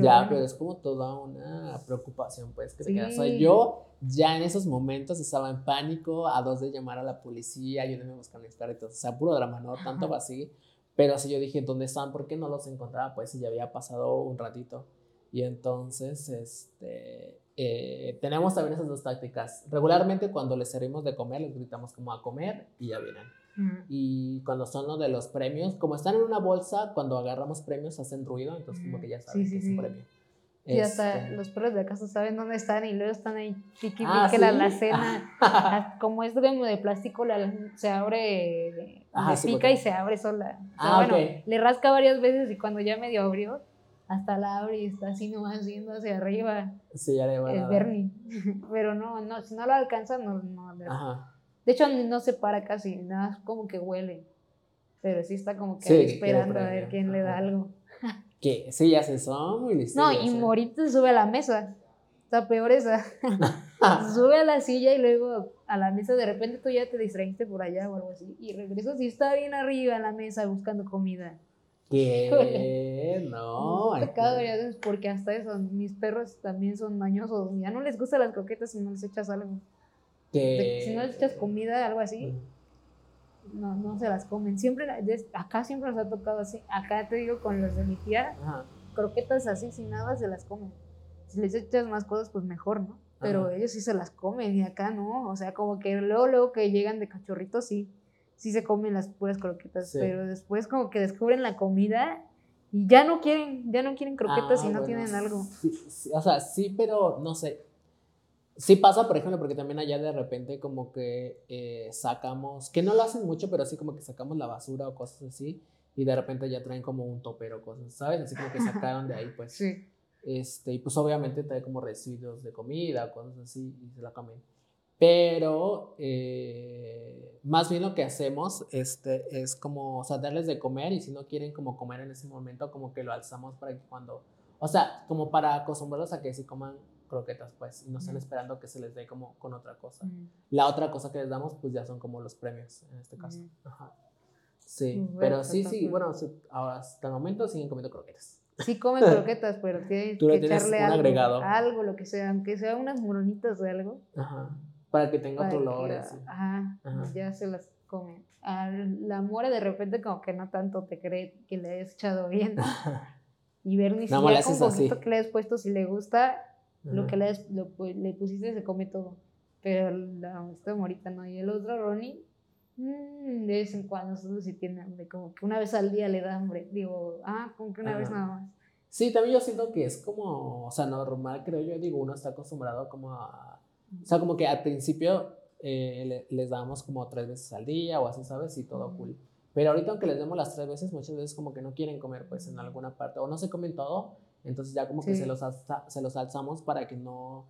Ya, pero es como toda una preocupación, pues, que te O sea, yo ya en esos momentos estaba en pánico, a dos de llamar a la policía, yo no a buscar mis perritos, o sea, puro drama, no tanto así, pero así yo dije, ¿dónde están? ¿Por qué no los encontraba? Pues ya había pasado un ratito. Y entonces, este, eh, tenemos también esas dos tácticas. Regularmente cuando les servimos de comer, les gritamos como a comer y ya vienen. Y cuando son los de los premios, como están en una bolsa, cuando agarramos premios hacen ruido, entonces como que ya saben que es un premio. Y hasta este los perros de casa saben dónde están y luego están ahí piqui ah, la alacena. Ah, como es de plástico, la, se abre, pica y se abre sola. ah, bueno, le rasca varias veces y cuando ya medio abrió, hasta la abre y está así nomás viendo hacia arriba. Sí, ya le va Es Bernie. Pero no, no, si no lo alcanza, no, no. Ajá. De hecho, no se para casi, nada, como que huele. Pero sí está como que esperando a ver quién le da algo. Que sí, ya se son muy listos. No, y Morito se sube a la mesa. Está peor esa. sube a la silla y luego a la mesa de repente tú ya te distraíste por allá o algo así. Y regresas y está bien arriba en la mesa buscando comida. ¿Qué? No. Pecado porque hasta eso, mis perros también son mañosos. Ya no les gustan las croquetas si no les echas algo si no les echas comida, algo así, no, no se las comen. Siempre, acá siempre nos ha tocado así. Acá te digo, con los de mi tía, croquetas así, sin nada, se las comen. Si les echas más cosas, pues mejor, ¿no? Pero ellos sí se las comen y acá no. O sea, como que luego, luego que llegan de cachorritos, sí, sí se comen las puras croquetas. Pero después como que descubren la comida y ya no quieren, ya no quieren croquetas y no tienen algo. o sea, sí, pero no sé Sí pasa, por ejemplo, porque también allá de repente como que eh, sacamos, que no lo hacen mucho, pero así como que sacamos la basura o cosas así, y de repente ya traen como un topero, cosas, ¿sabes? Así como que sacaron de ahí, pues. Sí. Este, y pues obviamente trae como residuos de comida, cosas así, y se la comen. Pero eh, más bien lo que hacemos este, es como, o sea, darles de comer y si no quieren como comer en ese momento, como que lo alzamos para que cuando, o sea, como para acostumbrarlos a que sí coman croquetas, pues, y no estén Mm. esperando que se les dé como con otra cosa. Mm. La otra cosa que les damos, pues ya son como los premios, en este caso. Mm. Ajá. Sí, Bueno, pero sí, pues, sí, pues. bueno, sí, ahora hasta el momento siguen comiendo croquetas. Sí comen croquetas, pero Tú le que echarle algo, agregado. algo, lo que sea, aunque sea unas moronitas de algo. Ajá. Para que tenga otro olor. Ajá, Ajá. ya se las comen. A la mora de repente como que no tanto te cree que le hayas echado bien. Y ver ni siquiera con haces así. poquito que le hayas puesto, si le gusta, lo que le, lo pu- le pusiste se come todo. Pero la, esta morita no. Y el otro Ronnie, mm, de vez en cuando, solo si tiene hambre. Como que una vez al día le da hambre. Digo, ah, como que una vez nada más. Sí, también yo siento que es como, o sea, normal, creo yo, digo, uno está acostumbrado como a, o sea, como que al principio eh, le- les damos como tres veces al día o así, ¿sabes? Y todo cool. Pero ahorita aunque les demos las tres veces, muchas veces como que no quieren comer pues en alguna parte o no se comen todo, entonces ya como que Sí. se los, alza- se los alzamos para que no,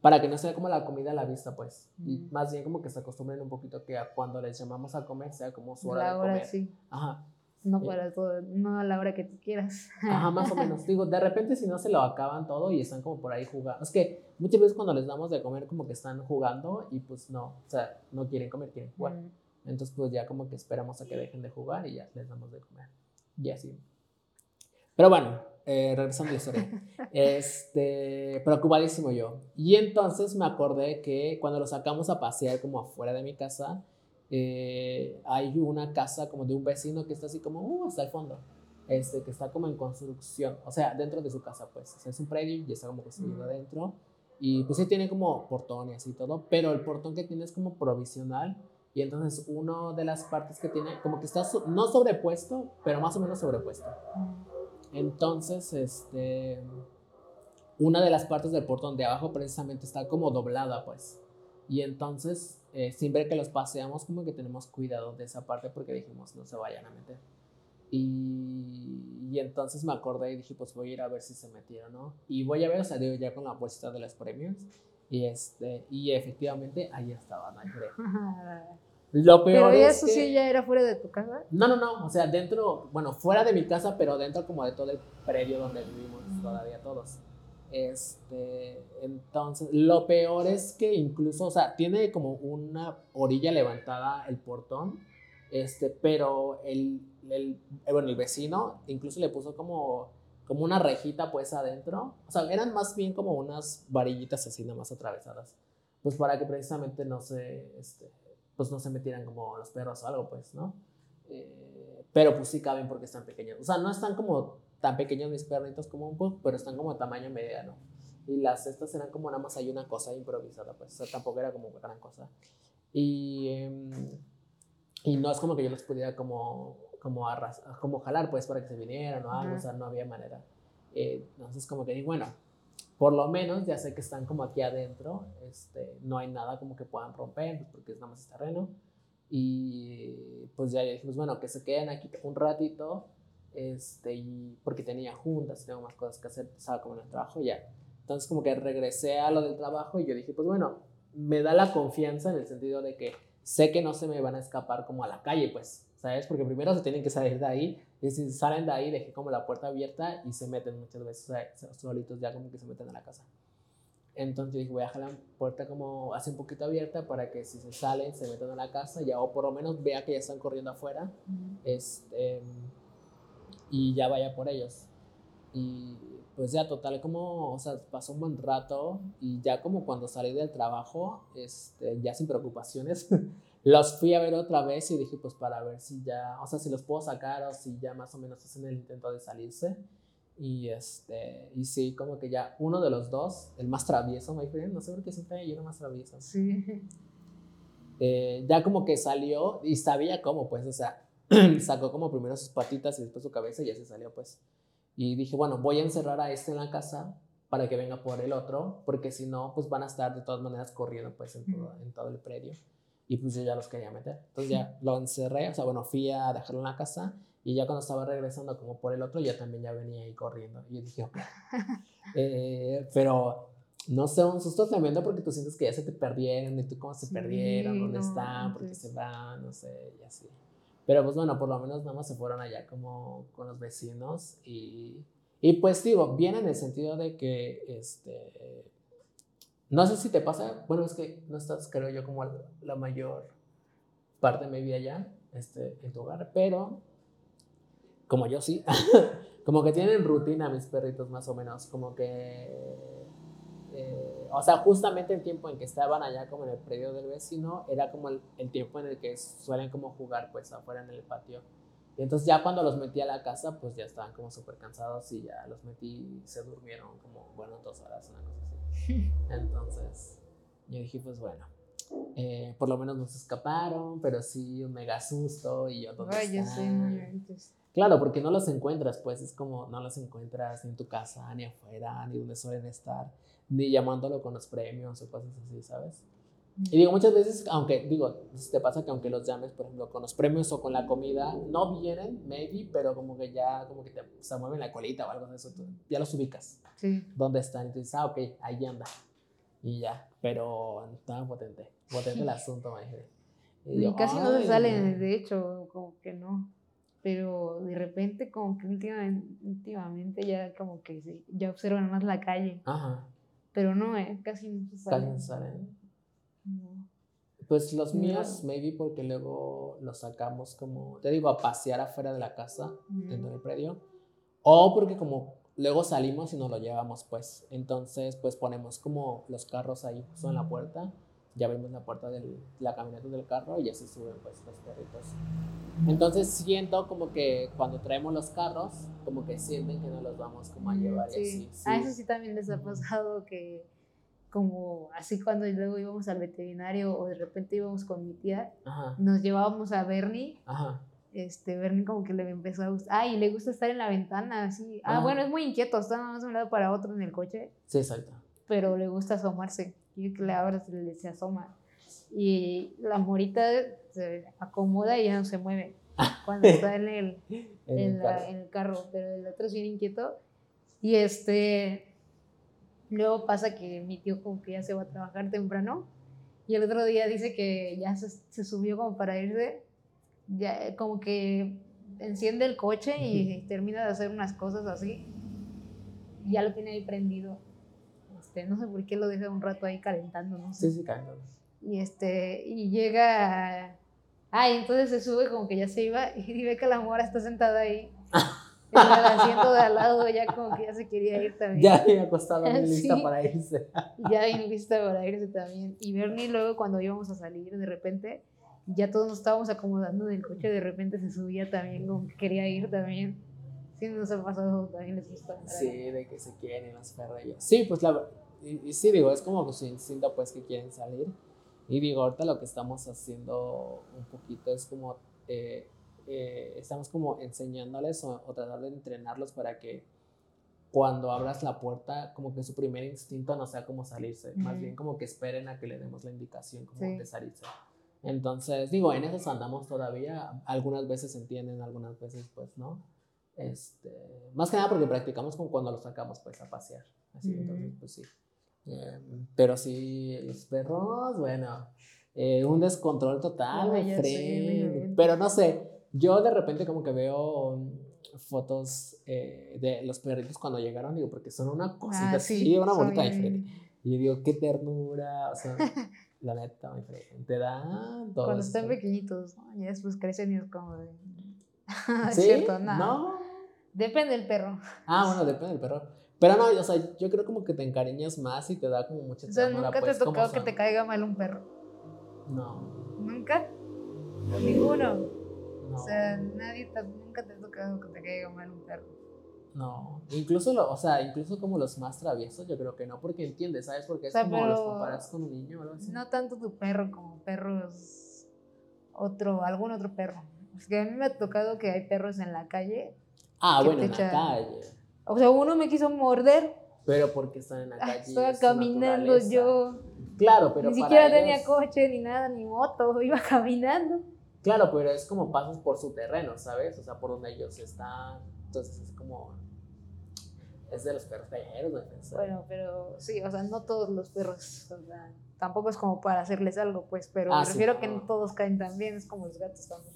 para que no sea como la comida a la vista pues, y Ujú. más bien como que se acostumbren un poquito que a cuando les llamamos a comer sea como su hora La de hora comer. sí. Ajá. No para todo, no a la hora que tú quieras. Ajá, más o menos. Digo, de repente si no se lo acaban todo y están como por ahí jugando. Es que muchas veces cuando les damos de comer como que están jugando y pues no, o sea, no quieren comer, quieren jugar. Mm. Entonces pues ya como que esperamos a que dejen de jugar y ya les damos de comer. Y así. Pero bueno, eh, regresando a la historia. Este, preocupadísimo yo. Y entonces me acordé que cuando lo sacamos a pasear como afuera de mi casa, eh, hay una casa como de un vecino que está así como uh, hasta el fondo. Este, que está como en construcción, o sea, dentro de su casa, pues. O sea, es un predio y está como construido adentro. Y pues sí tiene como portón y así todo, pero el portón que tiene es como provisional. Y entonces uno de las partes que tiene, como que está so- no sobrepuesto, pero más o menos sobrepuesto. Mm. Entonces, este, una de las partes del portón de abajo precisamente está como doblada, pues. Y entonces, eh, siempre que los paseamos, como que tenemos cuidado de esa parte porque dijimos, no se vayan a meter. Y, y entonces me acordé y dije, pues voy a ir a ver si se metieron, ¿no? Y voy a ver, o sea, digo, ya con la bolsita de los premios. Y, este, y efectivamente, ahí estaban, ahí creo. Lo peor Pero es eso que- sí ya era fuera de tu casa. no, no, no, o sea, dentro, bueno, fuera de mi casa, pero dentro como de todo el predio donde vivimos todavía todos. Este, entonces, lo peor es que incluso, o sea, tiene como una orilla levantada el portón, este, pero el, el, eh, bueno, el vecino incluso le puso como, como una rejita pues adentro, o sea, eran más bien como unas varillitas así nada más atravesadas, pues para que precisamente no se, este, pues no se metieran como los perros o algo, pues, ¿no? Eh, pero pues sí caben porque están pequeños. O sea, no están como tan pequeños mis perritos como un pug, pero están como tamaño mediano. Y las estas eran como nada más hay una cosa improvisada, pues, o sea, tampoco era como gran cosa. Y, em, y no es como que yo los pudiera como, como, arras como jalar, pues, para que se vinieran o algo, Ajá. o sea, no había manera. Eh, entonces, como que dije, bueno, por lo menos ya sé que están como aquí adentro, este, no hay nada como que puedan romper, pues, porque es nada más terreno. Y pues ya dije, pues bueno, que se queden aquí un ratito, este, y porque tenía juntas, tengo más cosas que hacer, estaba como en el trabajo, ya. Entonces como que regresé a lo del trabajo y yo dije, pues bueno, me da la confianza en el sentido de que sé que no se me van a escapar como a la calle, pues, ¿sabes? Porque primero se tienen que salir de ahí, y si salen de ahí, dejé como la puerta abierta y se meten muchas veces, sea, solitos ya como que se meten a la casa. Entonces yo dije, voy a dejar la puerta como así un poquito abierta para que si se salen, se metan a la casa, ya o por lo menos vea que ya están corriendo afuera, este, y ya vaya por ellos. Y pues ya total como, o sea, pasó un buen rato y ya como cuando salí del trabajo, este, ya sin preocupaciones, los fui a ver otra vez y dije pues para ver si ya, o sea, si los puedo sacar o si ya más o menos hacen el intento de salirse. Y este, y sí, como que ya uno de los dos, el más travieso, my friend, no sé por qué siempre hay uno más travieso. Sí. Eh, ya como que salió y sabía cómo, pues, o sea, sacó como primero sus patitas y después su cabeza y ya se salió, pues. Y dije, bueno, voy a encerrar a este en la casa para que venga por el otro, porque si no, pues van a estar de todas maneras corriendo, pues, en todo, en todo el predio. Y pues yo ya los quería meter. Entonces ya lo encerré, o sea, bueno, fui a dejarlo en la casa y ya cuando estaba regresando como por el otro, ya también ya venía ahí corriendo. Y yo dije, ok. Eh, pero no sé, un susto tremendo porque tú sientes que ya se te perdieron y tú cómo se Sí, perdieron, dónde no están, por qué manches. se van, no sé, y así. Pero pues bueno, por lo menos nada más se fueron allá como con los vecinos y, y pues digo, bien en el sentido de que, este, no sé si te pasa, bueno, es que no estás, creo yo, como la, mayor parte de mi vida allá, este, en tu hogar, pero como yo sí, como que tienen rutina mis perritos más o menos, como que, eh, o sea, justamente el tiempo en que estaban allá como en el predio del vecino, era como el, tiempo en el que suelen como jugar pues afuera en el patio. Y entonces ya cuando los metí a la casa, pues ya estaban como súper cansados y ya los metí se durmieron como, bueno, dos horas, una cosa así. Entonces yo dije, pues bueno, eh, por lo menos nos escaparon, pero sí un mega susto y yo, ¿dónde Ay, están? inventes. Claro, porque no los encuentras, pues es como no los encuentras ni en tu casa, ni afuera, ni donde suelen estar, ni llamándolo con los premios o cosas así, ¿sabes? Y digo, muchas veces, aunque, digo, te pasa que aunque los llames, por ejemplo, con los premios o con la comida, no vienen, maybe, pero como que ya, como que te, se mueven la colita o algo de eso, tú ya los ubicas, Sí. dónde están, y tú dices, ah, ok, ahí anda, y ya, pero estaba potente, potente el asunto, dije. Y yo, casi no "Ay, se salen, no". de hecho, como que no. Pero de repente, como que últimamente, últimamente ya como que sí, ya observan más la calle. Ajá, Pero no, eh, casi no se casi salen. no salen. No. Pues los No. míos, maybe porque luego los sacamos como, te digo, a pasear afuera de la casa, dentro Mm. del predio, o porque como luego salimos y nos lo llevamos, pues. Entonces, pues ponemos como los carros ahí justo en la puerta, ya abrimos la puerta de la camioneta del carro y ya se suben, pues, los perritos. Entonces siento como que cuando traemos los carros, como que sienten que no los vamos como a llevar y Sí. así. Ah, sí. eso sí también les ha pasado que como así cuando luego íbamos al veterinario o de repente íbamos con mi tía, Ajá, nos llevábamos a Bernie, ajá, este Bernie como que le empezó a gustar, ay, le gusta estar en la ventana, así, ah, Ajá. bueno, es muy inquieto, está más de un lado para otro en el coche, sí, exacto. pero le gusta asomarse, y que le abres y le se asoma, y la morita se acomoda y ya no se mueve cuando está en el, En el en, la- carro. en el carro, pero el otro es bien inquieto. Y este, luego pasa que mi tío como que ya se va a trabajar temprano y el otro día dice que ya se, se subió como para irse, ya como que enciende el coche y termina de hacer unas cosas así. Y ya lo tiene ahí prendido. Este, no sé por qué lo deja un rato ahí calentando, no sé. Sí, sí, caen. Y este, y llega. Ay, entonces se sube como que ya se iba y ve que la mora está sentada ahí. En el asiento de al lado, ya como que ya se quería ir también. Ya había acostado bien lista Sí. para irse. Ya bien lista para irse también. Y Bernie luego cuando íbamos a salir, de repente, ya todos nos estábamos acomodando en el coche, de repente se subía también, como que quería ir también. Sí, nos ha pasado, también les gusta. Sí, de que se quieren los perrillos. Sí, pues la y, y sí, digo, es como su instinto pues que quieren salir. Y digo, ahorita lo que estamos haciendo un poquito es como, eh, eh, estamos como enseñándoles o, o tratar de entrenarlos para que cuando abras la puerta, como que su primer instinto no sea como salirse, más Ujú. bien como que esperen a que le demos la indicación como Sí. de salirse. Entonces, digo, en eso andamos todavía. Algunas veces entienden, algunas veces pues no. Este, más que nada porque practicamos como cuando los sacamos pues a pasear. Así, Ujú. entonces, pues sí. Eh, pero sí, los perros, bueno, eh, un descontrol total, de sé, no inventes. Pero no sé, yo de repente como que veo mm, fotos eh, de los perritos cuando llegaron, digo, porque son una cosita Ah, así, sí, una son bonita bien- diferente. Y yo digo, qué ternura, o sea, la neta, mi Fred, te da todo Cuando están pequeñitos, ¿no? ya después crecen y es como de... es ¿Sí? cierto, no. ¿No? Depende del perro. Ah, bueno, depende del perro. Pero no, o sea, yo creo como que te encariñas más y te da como mucha O sea, ternura, nunca pues, te ha tocado que te caiga mal un perro. No, ¿Nunca? Ninguno. no, O sea, nadie te- nunca te ha tocado que te caiga mal un perro. No. Incluso, lo, o sea, incluso como los más traviesos, yo creo que no, porque entiendes, ¿sabes? Porque es O sea, como los comparas con un niño o algo así. No tanto tu perro como perros, otro, algún otro perro. Es que a mí me ha tocado que hay perros en la calle. ah, bueno, en la calle. O sea, uno me quiso morder. Pero porque están en la Ah, calle. estaba caminando naturaleza. yo. Claro, pero Ni para siquiera tenía ellos- coche, ni nada, ni moto. Iba caminando. Claro, pero es como pasas por su terreno, ¿sabes? O sea, por donde ellos están. Entonces es como. es de los perros callejeros, güey. o sea. Bueno, pero sí, o sea, no todos los perros, o sea, tampoco es como para hacerles algo, pues, pero Ah, me sí, refiero que no. no todos caen tan bien, es como los gatos también.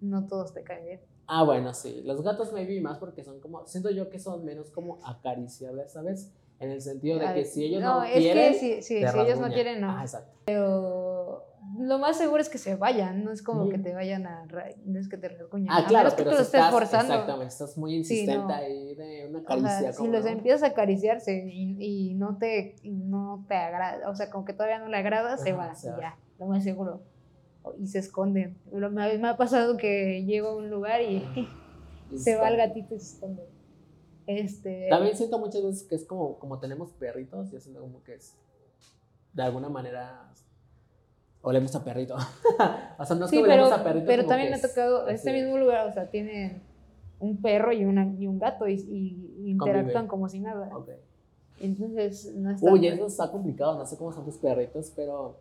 No todos te caen bien. Ah, bueno, sí. Los gatos maybe más porque son como, siento yo que son menos como acariciables, ¿sabes? En el sentido de que si ellos no, es quieren, que si, sí, si te ellos no quieren, no. Ah, exacto. Pero lo más seguro es que se vayan, no es como Mm. que te vayan a, no es que te rasguñen. Ah, a claro, menos que pero tú si lo estés estás, forzando. exactamente, estás muy insistente no. ahí de una O sea, caricia. si como, los ¿no? empiezas a acariciarse y, y no te y no te agrada, o sea, como que todavía no le agrada, se va, se y va. ya, lo más seguro. O- Y se esconden. Me, me ha pasado que llego a un lugar y Y se va el gatito y se esconde. Este, También siento muchas veces que es como, como tenemos perritos, yo siento como que es, de alguna manera, olemos a perrito. o sea, no es sí, que pero, olemos a perrito. pero también me ha tocado, este mismo lugar, o sea, tienen un perro y, una, y un gato y, y interactúan como si nada. Ok. Entonces, no es Uy, eso está complicado, no sé cómo son tus perritos, pero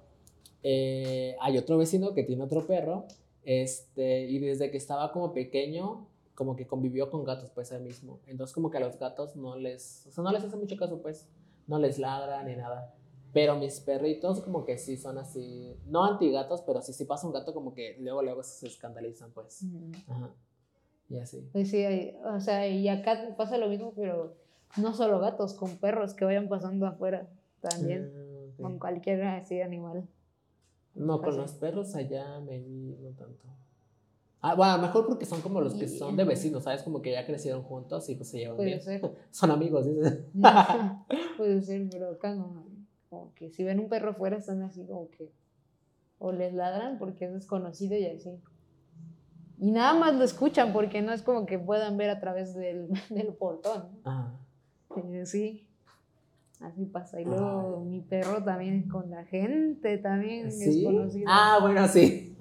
eh, hay otro vecino que tiene otro perro, este, y desde que estaba como pequeño, como que convivió con gatos, pues, él mismo. Entonces, como que a los gatos no les, o sea, no les hace mucho caso, pues, no les ladra ni nada. Pero mis perritos como que sí son así, no antigatos, pero sí, si pasa un gato como que luego, luego se escandalizan, pues. Mm. Ajá. Y así. Pues sí, o sea, y acá pasa lo mismo, pero no solo gatos, con perros que vayan pasando afuera también, Ah, con cualquier así animal. No, con los perros allá me no tanto. Ah, bueno, a lo mejor porque son como los que son de vecinos, ¿sabes? Como que ya crecieron juntos y pues se llevan Puede bien. ser. Son amigos, dices. Puede ser, pero acá no. Como que si ven un perro afuera están así como que o les ladran porque es desconocido y así. Y nada más lo escuchan porque no es como que puedan ver a través del, del portón. Ajá. Eh, Sí, así pasa. Y luego mi perro también con la gente también ¿Sí? desconocido. Ah, bueno, sí.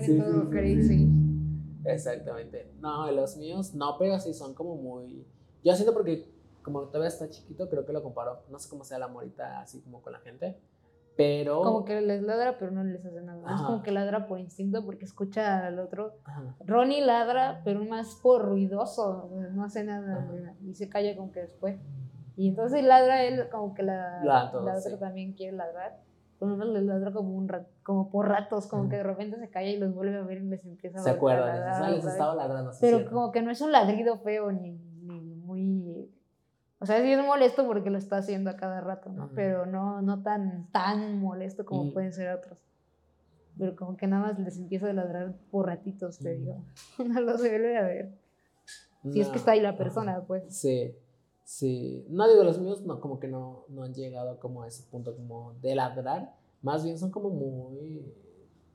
Sí, todo sí, sí. crazy. Exactamente. No, los míos no, pero sí son como muy. Yo siento porque, como todavía está chiquito, creo que lo comparo. No sé cómo sea la morita así como con la gente. Pero. Como que les ladra, pero no les hace nada. Es Ajá. como que ladra por instinto porque escucha al otro. Ajá. Ronnie ladra, pero más por ruidoso, no hace nada Ajá. y se calla como que después. Y entonces ladra él como que la, Ladran todos, la otra sí. también quiere ladrar. Uno les ladra como un rat- como por ratos, como que de repente se calla y los vuelve a ver y les empieza a Se acuerdan, ah, les vez. estaba ladrando. Pero cierto. como que no es un ladrido feo ni, ni muy... O sea, sí es molesto porque lo está haciendo a cada rato, ¿no? Pero no, no tan, tan molesto como Y- pueden ser otros. Pero como que nada más les empieza a ladrar por ratitos, te digo. No lo se vuelve a ver. Si es que está ahí la persona, pues. Sí, sí. No digo, los míos no, como que no, no han llegado como a ese punto como de ladrar. Más bien son como muy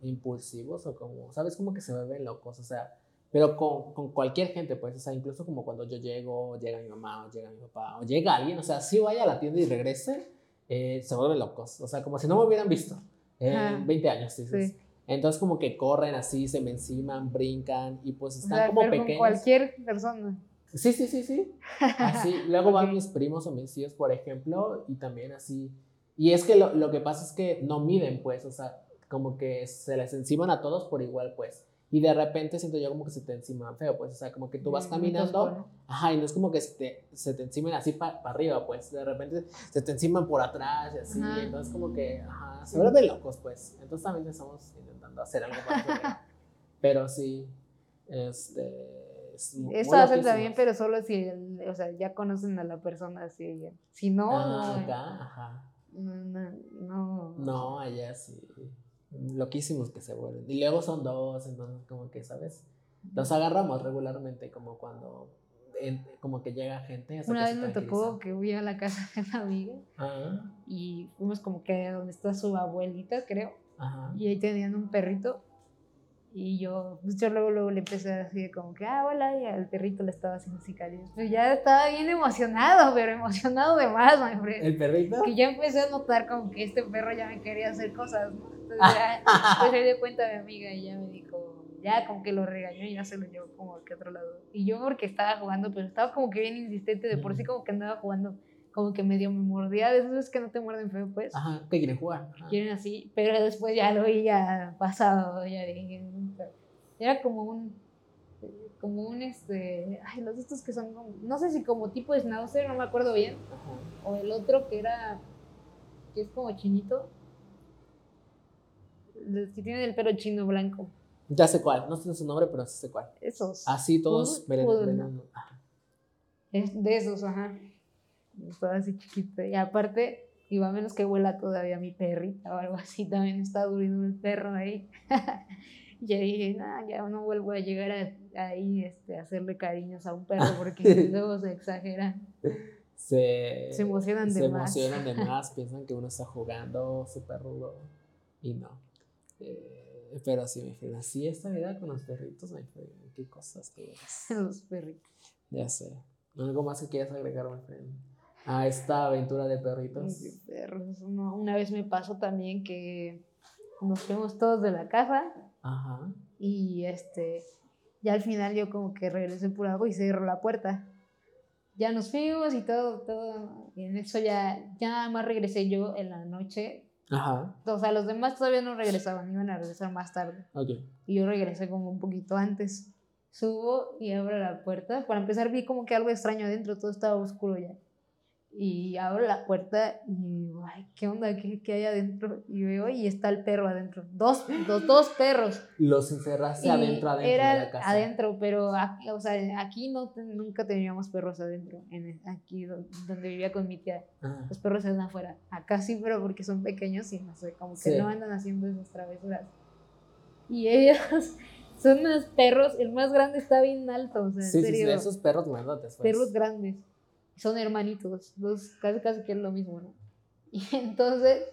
impulsivos o como, ¿sabes? Como que se vuelven locos, o sea, pero con, con cualquier gente, pues, o sea, incluso como cuando yo llego, llega mi mamá o llega mi papá o llega alguien, o sea, si vaya a la tienda y regrese, eh, se vuelven locos, o sea, como si no me hubieran visto en Ajá. 20 años, dices. Sí. Entonces como que corren así, se me enciman, brincan y pues O están sea, como pero con pequeños. cualquier persona. Sí, sí, sí, sí. Así, luego van Ok. mis primos o mis tíos, por ejemplo, y también así. Y es que lo, lo que pasa es que no miden, pues, o sea, como que se les enciman a todos por igual, pues. Y de repente siento yo como que se te enciman feo, pues, o sea, como que tú vas caminando, ajá, y no es como que se te, se te encimen así para arriba, pues, de repente se te enciman por atrás y así, Ajá. entonces como que, ajá, se vuelven locos, pues. Entonces también estamos intentando hacer algo para pero sí, este... es Eso hacen también, pero solo si, o sea, ya conocen a la persona así. ya. Si no, Ah, no, ajá. no, no, no. Allá sí. Loquísimos que se vuelven. Y luego son dos, entonces como que, ¿sabes? Los agarramos regularmente como cuando en- como que llega gente. hasta Una que vez me tocó que fui a la casa de una amiga Ah, y fuimos como que donde está su abuelita, creo, ajá. y ahí tenían un perrito y yo, pues yo luego, luego le empecé así de como que, ah, hola, y al perrito le estaba haciendo así cariños. Pero ya estaba bien emocionado, pero emocionado de más, my friend. ¿El perrito? Que ya empecé a notar como que este perro ya me quería hacer cosas, ¿no? Entonces ya, pues se dio cuenta mi amiga y ya me dijo, ya como que lo regañó y ya se lo llevó como que a otro lado. Y yo porque estaba jugando, pero estaba como que bien insistente, de por sí como que andaba jugando, como que medio me mordía, de esas veces que no te muerden feo, pues. Ajá, ¿qué quieren jugar? Ajá. Quieren así, pero después ya lo vi ya pasado, ya dije, era como un, como un este, ay, los estos que son como, no sé si como tipo de schnauzer, no me acuerdo bien, Ajá. o el otro que era, que es como chinito, los que tienen el pelo chino blanco, Ya sé cuál, no sé su nombre, pero sí sé cuál. esos. Así todos pud- velen- ajá. Es de esos, ajá. Estaba así chiquito. Y aparte, iba menos que huela todavía mi perrita o algo así. También está durmiendo el perro ahí. y yo dije, nah, ya no vuelvo a llegar a, ahí este, a hacerle cariños a un perro porque luego se exageran. Se, Se emocionan de se más. emocionan de más, piensan que uno está jugando súper rudo y no. Eh, pero sí, mi friend, así esta vida con los perritos, mi friend, qué cosas que. Los perritos. Ya sé. ¿Algo más que quieras agregar, friend? A esta aventura de perritos. Sí, perros. No, una vez me pasó también que nos fuimos todos de la casa Ajá. Y este, ya al final yo como que regresé por algo y cerró la puerta. Ya nos fuimos y todo, todo. Y en eso ya, ya nada más regresé yo en la noche. Ajá. O sea, los demás todavía no regresaban, iban a regresar más tarde. Ok. Y yo regresé como un poquito antes. Subo y abro la puerta. Para empezar vi como que algo extraño adentro, todo estaba oscuro ya. Y abro la puerta y digo, ay, ¿qué onda? ¿Qué, qué hay adentro? Y veo y está el perro adentro. Dos, dos, dos perros. Los encerraste Y adentro, adentro era de la casa. adentro, pero aquí, o sea, aquí no nunca teníamos perros adentro, en aquí do- donde vivía con mi tía. Ajá. Los perros están afuera. Acá sí, pero porque son pequeños y no sé, como que Sí. no andan haciendo esas travesuras. Y ellos son unos perros, el más grande está bien alto, o sea, en Sí, sí, sí, serio, esos perros grandotes. pues. perros grandes. Son hermanitos, dos, casi casi que es lo mismo, ¿no? Y entonces,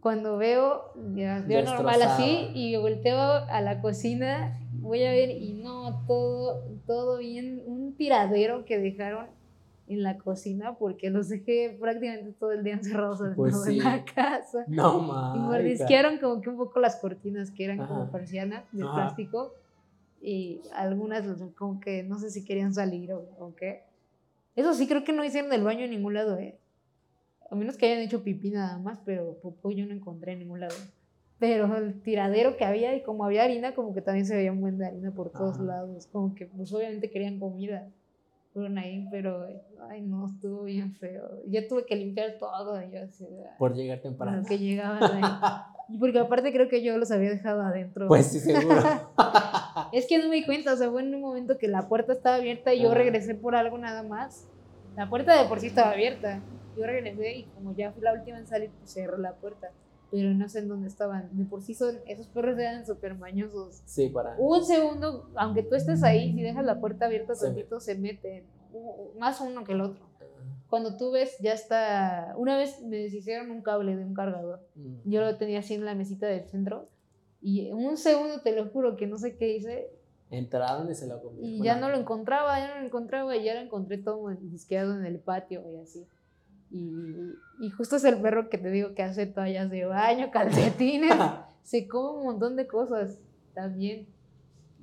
cuando veo, ya, yo normal así, Destrozado. y volteo a la cocina, voy a ver, y no, todo, todo bien, un tiradero que dejaron en la cocina, porque los dejé prácticamente todo el día encerrados adentro Pues la casa. No, Y mames. mordisquearon como que un poco las cortinas, que eran como persianas de Ajá. plástico. Y algunas como que no sé si querían salir o, o qué. Eso sí, creo que no hicieron del baño en ningún lado, ¿eh? A menos que hayan hecho pipí nada más, pero popó yo no encontré en ningún lado. Pero el tiradero que había y como había harina, como que también se veía un buen de harina por todos Ajá. lados. Como que pues obviamente querían comida. Fueron ahí, pero ay no, estuvo bien feo. Ya tuve que limpiar todo. Yo así. Por llegar temprano. Lo que llegaban ahí. Y Porque aparte creo que yo los había dejado adentro. Pues sí, seguro. Es que no me di cuenta, o sea, fue en un momento que la puerta estaba abierta y yo Ah. regresé por algo nada más. La puerta de por sí estaba abierta. Yo regresé y como ya fui la última en salir, pues cerró la puerta. Pero no sé en dónde estaban. De por sí son, esos perros eran súper mañosos. Sí, para. Un segundo, aunque tú estés ahí, si dejas la puerta abierta tantito, se meten. Más uno que el otro. Cuando tú ves, ya está. Una vez me deshicieron un cable de un cargador. Mm. Yo lo tenía así en la mesita del centro. Y un segundo, te lo juro, que no sé qué hice. Entraron y se lo comieron. Y ya no lo encontraba, ya no lo encontraba. Y ya lo encontré todo disqueado en el patio y así. Y, y justo es el perro que te digo que hace toallas de baño, calcetines. se come un montón de cosas también.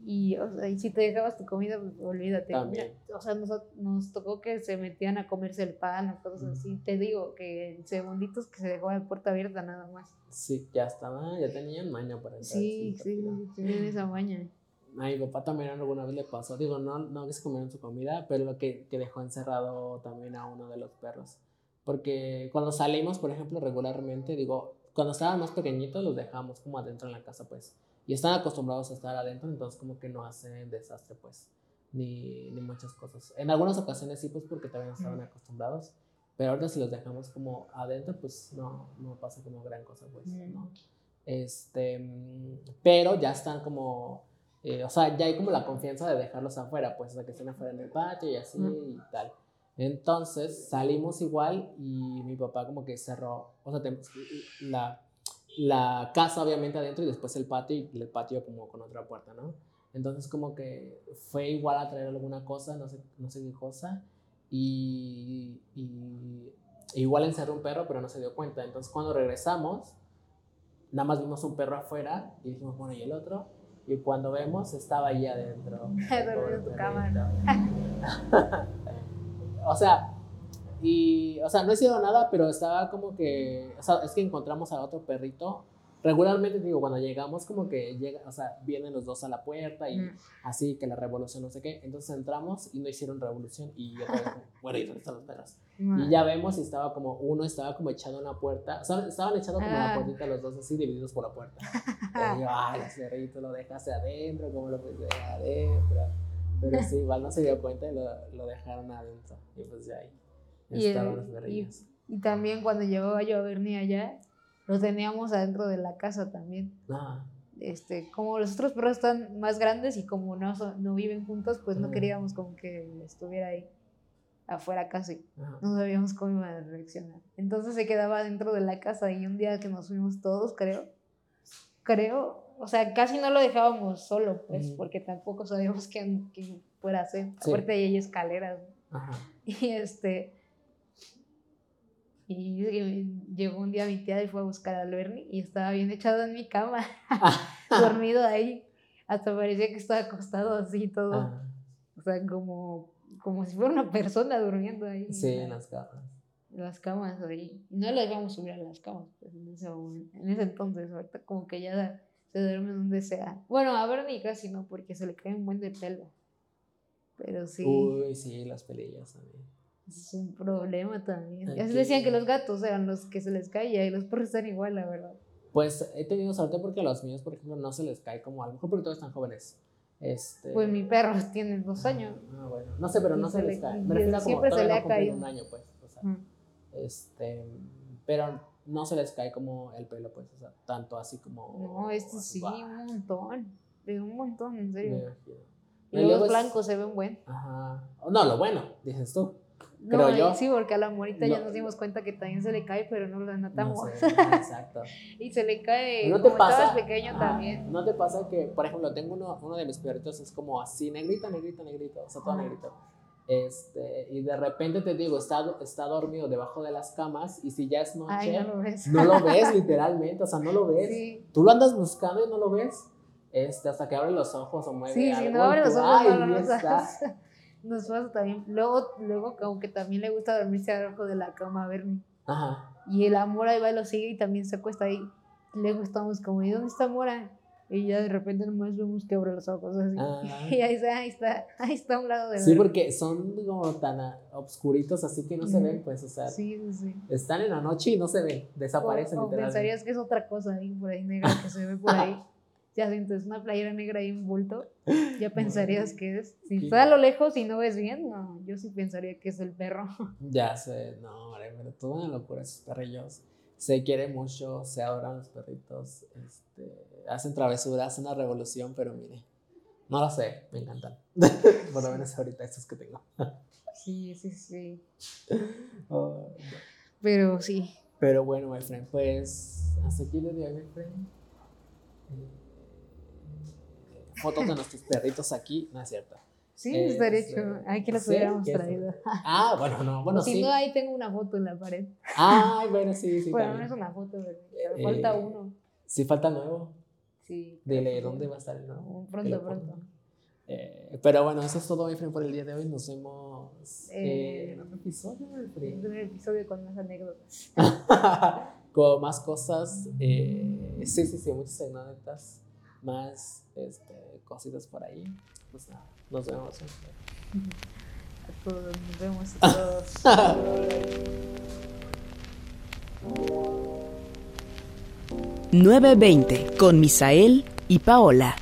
Y, o sea, y si te dejabas tu comida, pues olvídate. También. O sea, nos, nos tocó que se metían a comerse el pan o cosas así. Te digo que en segunditos que se dejó la puerta abierta nada más. Sí, ya estaba, ya tenían maña para entrar. Sí, sí, sí, tienen esa maña. A mi papá también alguna vez le pasó. Digo, no, no que se comieron su comida, pero lo que, que dejó encerrado también a uno de los perros. Porque cuando salimos, por ejemplo, regularmente, digo, cuando estaban más pequeñitos los dejamos como adentro en la casa, pues. Y están acostumbrados a estar adentro, entonces como que no hacen desastre, pues. Ni, ni muchas cosas. En algunas ocasiones sí, pues porque también estaban acostumbrados. Pero ahorita si los dejamos como adentro, pues no, no pasa como gran cosa, pues. ¿no? Este, pero ya están como, eh, o sea, ya hay como la confianza de dejarlos afuera, pues, o sea, que estén afuera en el patio y así y tal. Entonces salimos igual y mi papá como que cerró, o sea, la, la casa obviamente adentro y después el patio y el patio como con otra puerta, ¿no? Entonces como que fue igual a traer alguna cosa, no sé, no sé qué cosa, y, y igual encerró un perro, pero no se dio cuenta. Entonces cuando regresamos, nada más vimos un perro afuera y dijimos, bueno, ¿y el otro? Y cuando vemos, estaba ahí adentro. Dormido en tu cama. o sea, y, o sea, no hicieron nada, pero estaba como que, o sea, es que encontramos a otro perrito regularmente digo, cuando llegamos como que llega, o sea, vienen los dos a la puerta y Mm. así que la revolución no sé qué, entonces entramos y no hicieron revolución y yo todavía como, bueno, ¿y dónde están los perros? Y ya vemos y estaba como, uno estaba como echado en una puerta, o sea, estaban echados como la Ah. puertita los dos así divididos por la puerta. Y yo, ay, los perritos lo dejaste adentro, ¿cómo lo puse adentro? Pero sí, igual no se dio cuenta y lo, lo dejaron adentro. Y pues ya ahí Y, el- perrillos. y también cuando llevaba yo a Bernie allá, lo teníamos adentro de la casa también. Ah, Este, como los otros perros están más grandes y como no, son- no viven juntos, pues no queríamos como que estuviera ahí afuera casi. No sabíamos cómo iba a reaccionar. Entonces se quedaba dentro de la casa y un día que nos fuimos todos, creo, creo, o sea, casi no lo dejábamos solo, pues, porque tampoco sabíamos qué, qué fuera a hacer. Sí. Aparte ahí hay escaleras. ¿no? Ajá. Y este. Y y llegó un día mi tía y fue a buscar al Bernie y estaba bien echado en mi cama, dormido ahí. Hasta parecía que estaba acostado así todo. Ajá. O sea, como, como si fuera una persona durmiendo ahí. Sí, en en la- las camas. en las camas ahí. No le dejamos subir a las camas pues, en, ese en ese entonces. Ahorita como que ya se duerme donde sea. Bueno, a Bernie casi no, porque se le cae un buen de pelo. Pero sí. Uy, sí, las pelillas también. Es un problema también. Ya se decían que los gatos eran los que se les caía y los perros están igual, la verdad. Pues he tenido suerte porque a los míos, por ejemplo, no se les cae como a lo mejor porque todos están jóvenes. Este... Pues mi perro tiene dos años. Ah, bueno. No sé, pero Y no se se, le- les cae. y Me refiero como siempre se le no ha cumplen caído. un año, pues. O sea, Mm. este, pero no se les cae como el pelo, pues. O sea, tanto así como. No, este sí, Guau, un montón. Un montón, en serio. imagino. Y luego los es- blancos se ven buen. Ajá. No, lo bueno, dices tú. No, Creo y yo. sí, porque a la morita ya No. nos dimos cuenta que también se le cae, pero no lo No notamos. sé, ajá, exacto. y se le cae ¿No te como pasa? pequeño Ajá, también. ¿No te pasa que, por ejemplo, tengo uno, uno de mis perritos, es como así, negrito, negrito, negrito, o sea, todo Ajá. negrito. Este, y de repente te digo, está, está dormido debajo de las camas, y si ya es noche, Ay, no lo ves. no lo ves literalmente, o sea, no lo ves. Sí, Tú lo andas buscando y no lo ves. Este, hasta que abre los ojos o mueve sí, algo. si no abre los ojos, "Ay, no lo ahí está". notas. Nos pasa también. Luego, luego, aunque también le gusta dormirse abajo de la cama a Bernie. Ajá. Y el amor ahí va y lo sigue y también se acuesta ahí. Luego estamos como, ¿y dónde está Mora? Y ya de repente nomás vemos que abre los ojos así. Ah. Y ahí está, ahí está, ahí está a un lado de Sí, porque son como tan ah, obscuritos así que no se ven, pues, o sea, Sí, sí, sí. están en la noche y no se ven, desaparecen o, o literalmente. pensarías que es otra cosa ahí por ahí negra que se ve por ahí. Ya sientes una playera negra ahí en bulto, ya pensarías que es. Si está a lo lejos y no ves bien, no, yo sí pensaría que es el perro. Ya sé, no, hombre, pero toda una locura esos perrillos. Se quieren mucho, se adoran los perritos, este, hacen travesuras, hacen una revolución, pero mire, no lo sé, me encantan. Por lo menos ahorita estos que tengo. Sí, sí, sí. Oh, Pero sí. Pero bueno, my friend, pues hasta aquí le doy, my friend. Fotos de nuestros perritos aquí, no es cierto. Sí, Eh, estaría este, hecho. Ay, que sí, hubiéramos traído. Ah, bueno, no, bueno, si sí. no, ahí tengo una foto en la pared. Ay, bueno, sí, sí. bueno, no es una foto, pero Eh, falta uno. Sí, falta nuevo. Sí. Dile, ¿dónde va a estar el nuevo? Pronto, pronto. Eh, pero bueno, eso es todo, my friend, por el día de hoy. Nos vemos eh, en otro episodio, En un episodio con más anécdotas. Con más cosas. sí, sí, sí, muchas anécdotas. Más este, cositas por ahí. Pues nada, nos vemos. A todos, nos vemos a todos. 920 con Misael y Paola.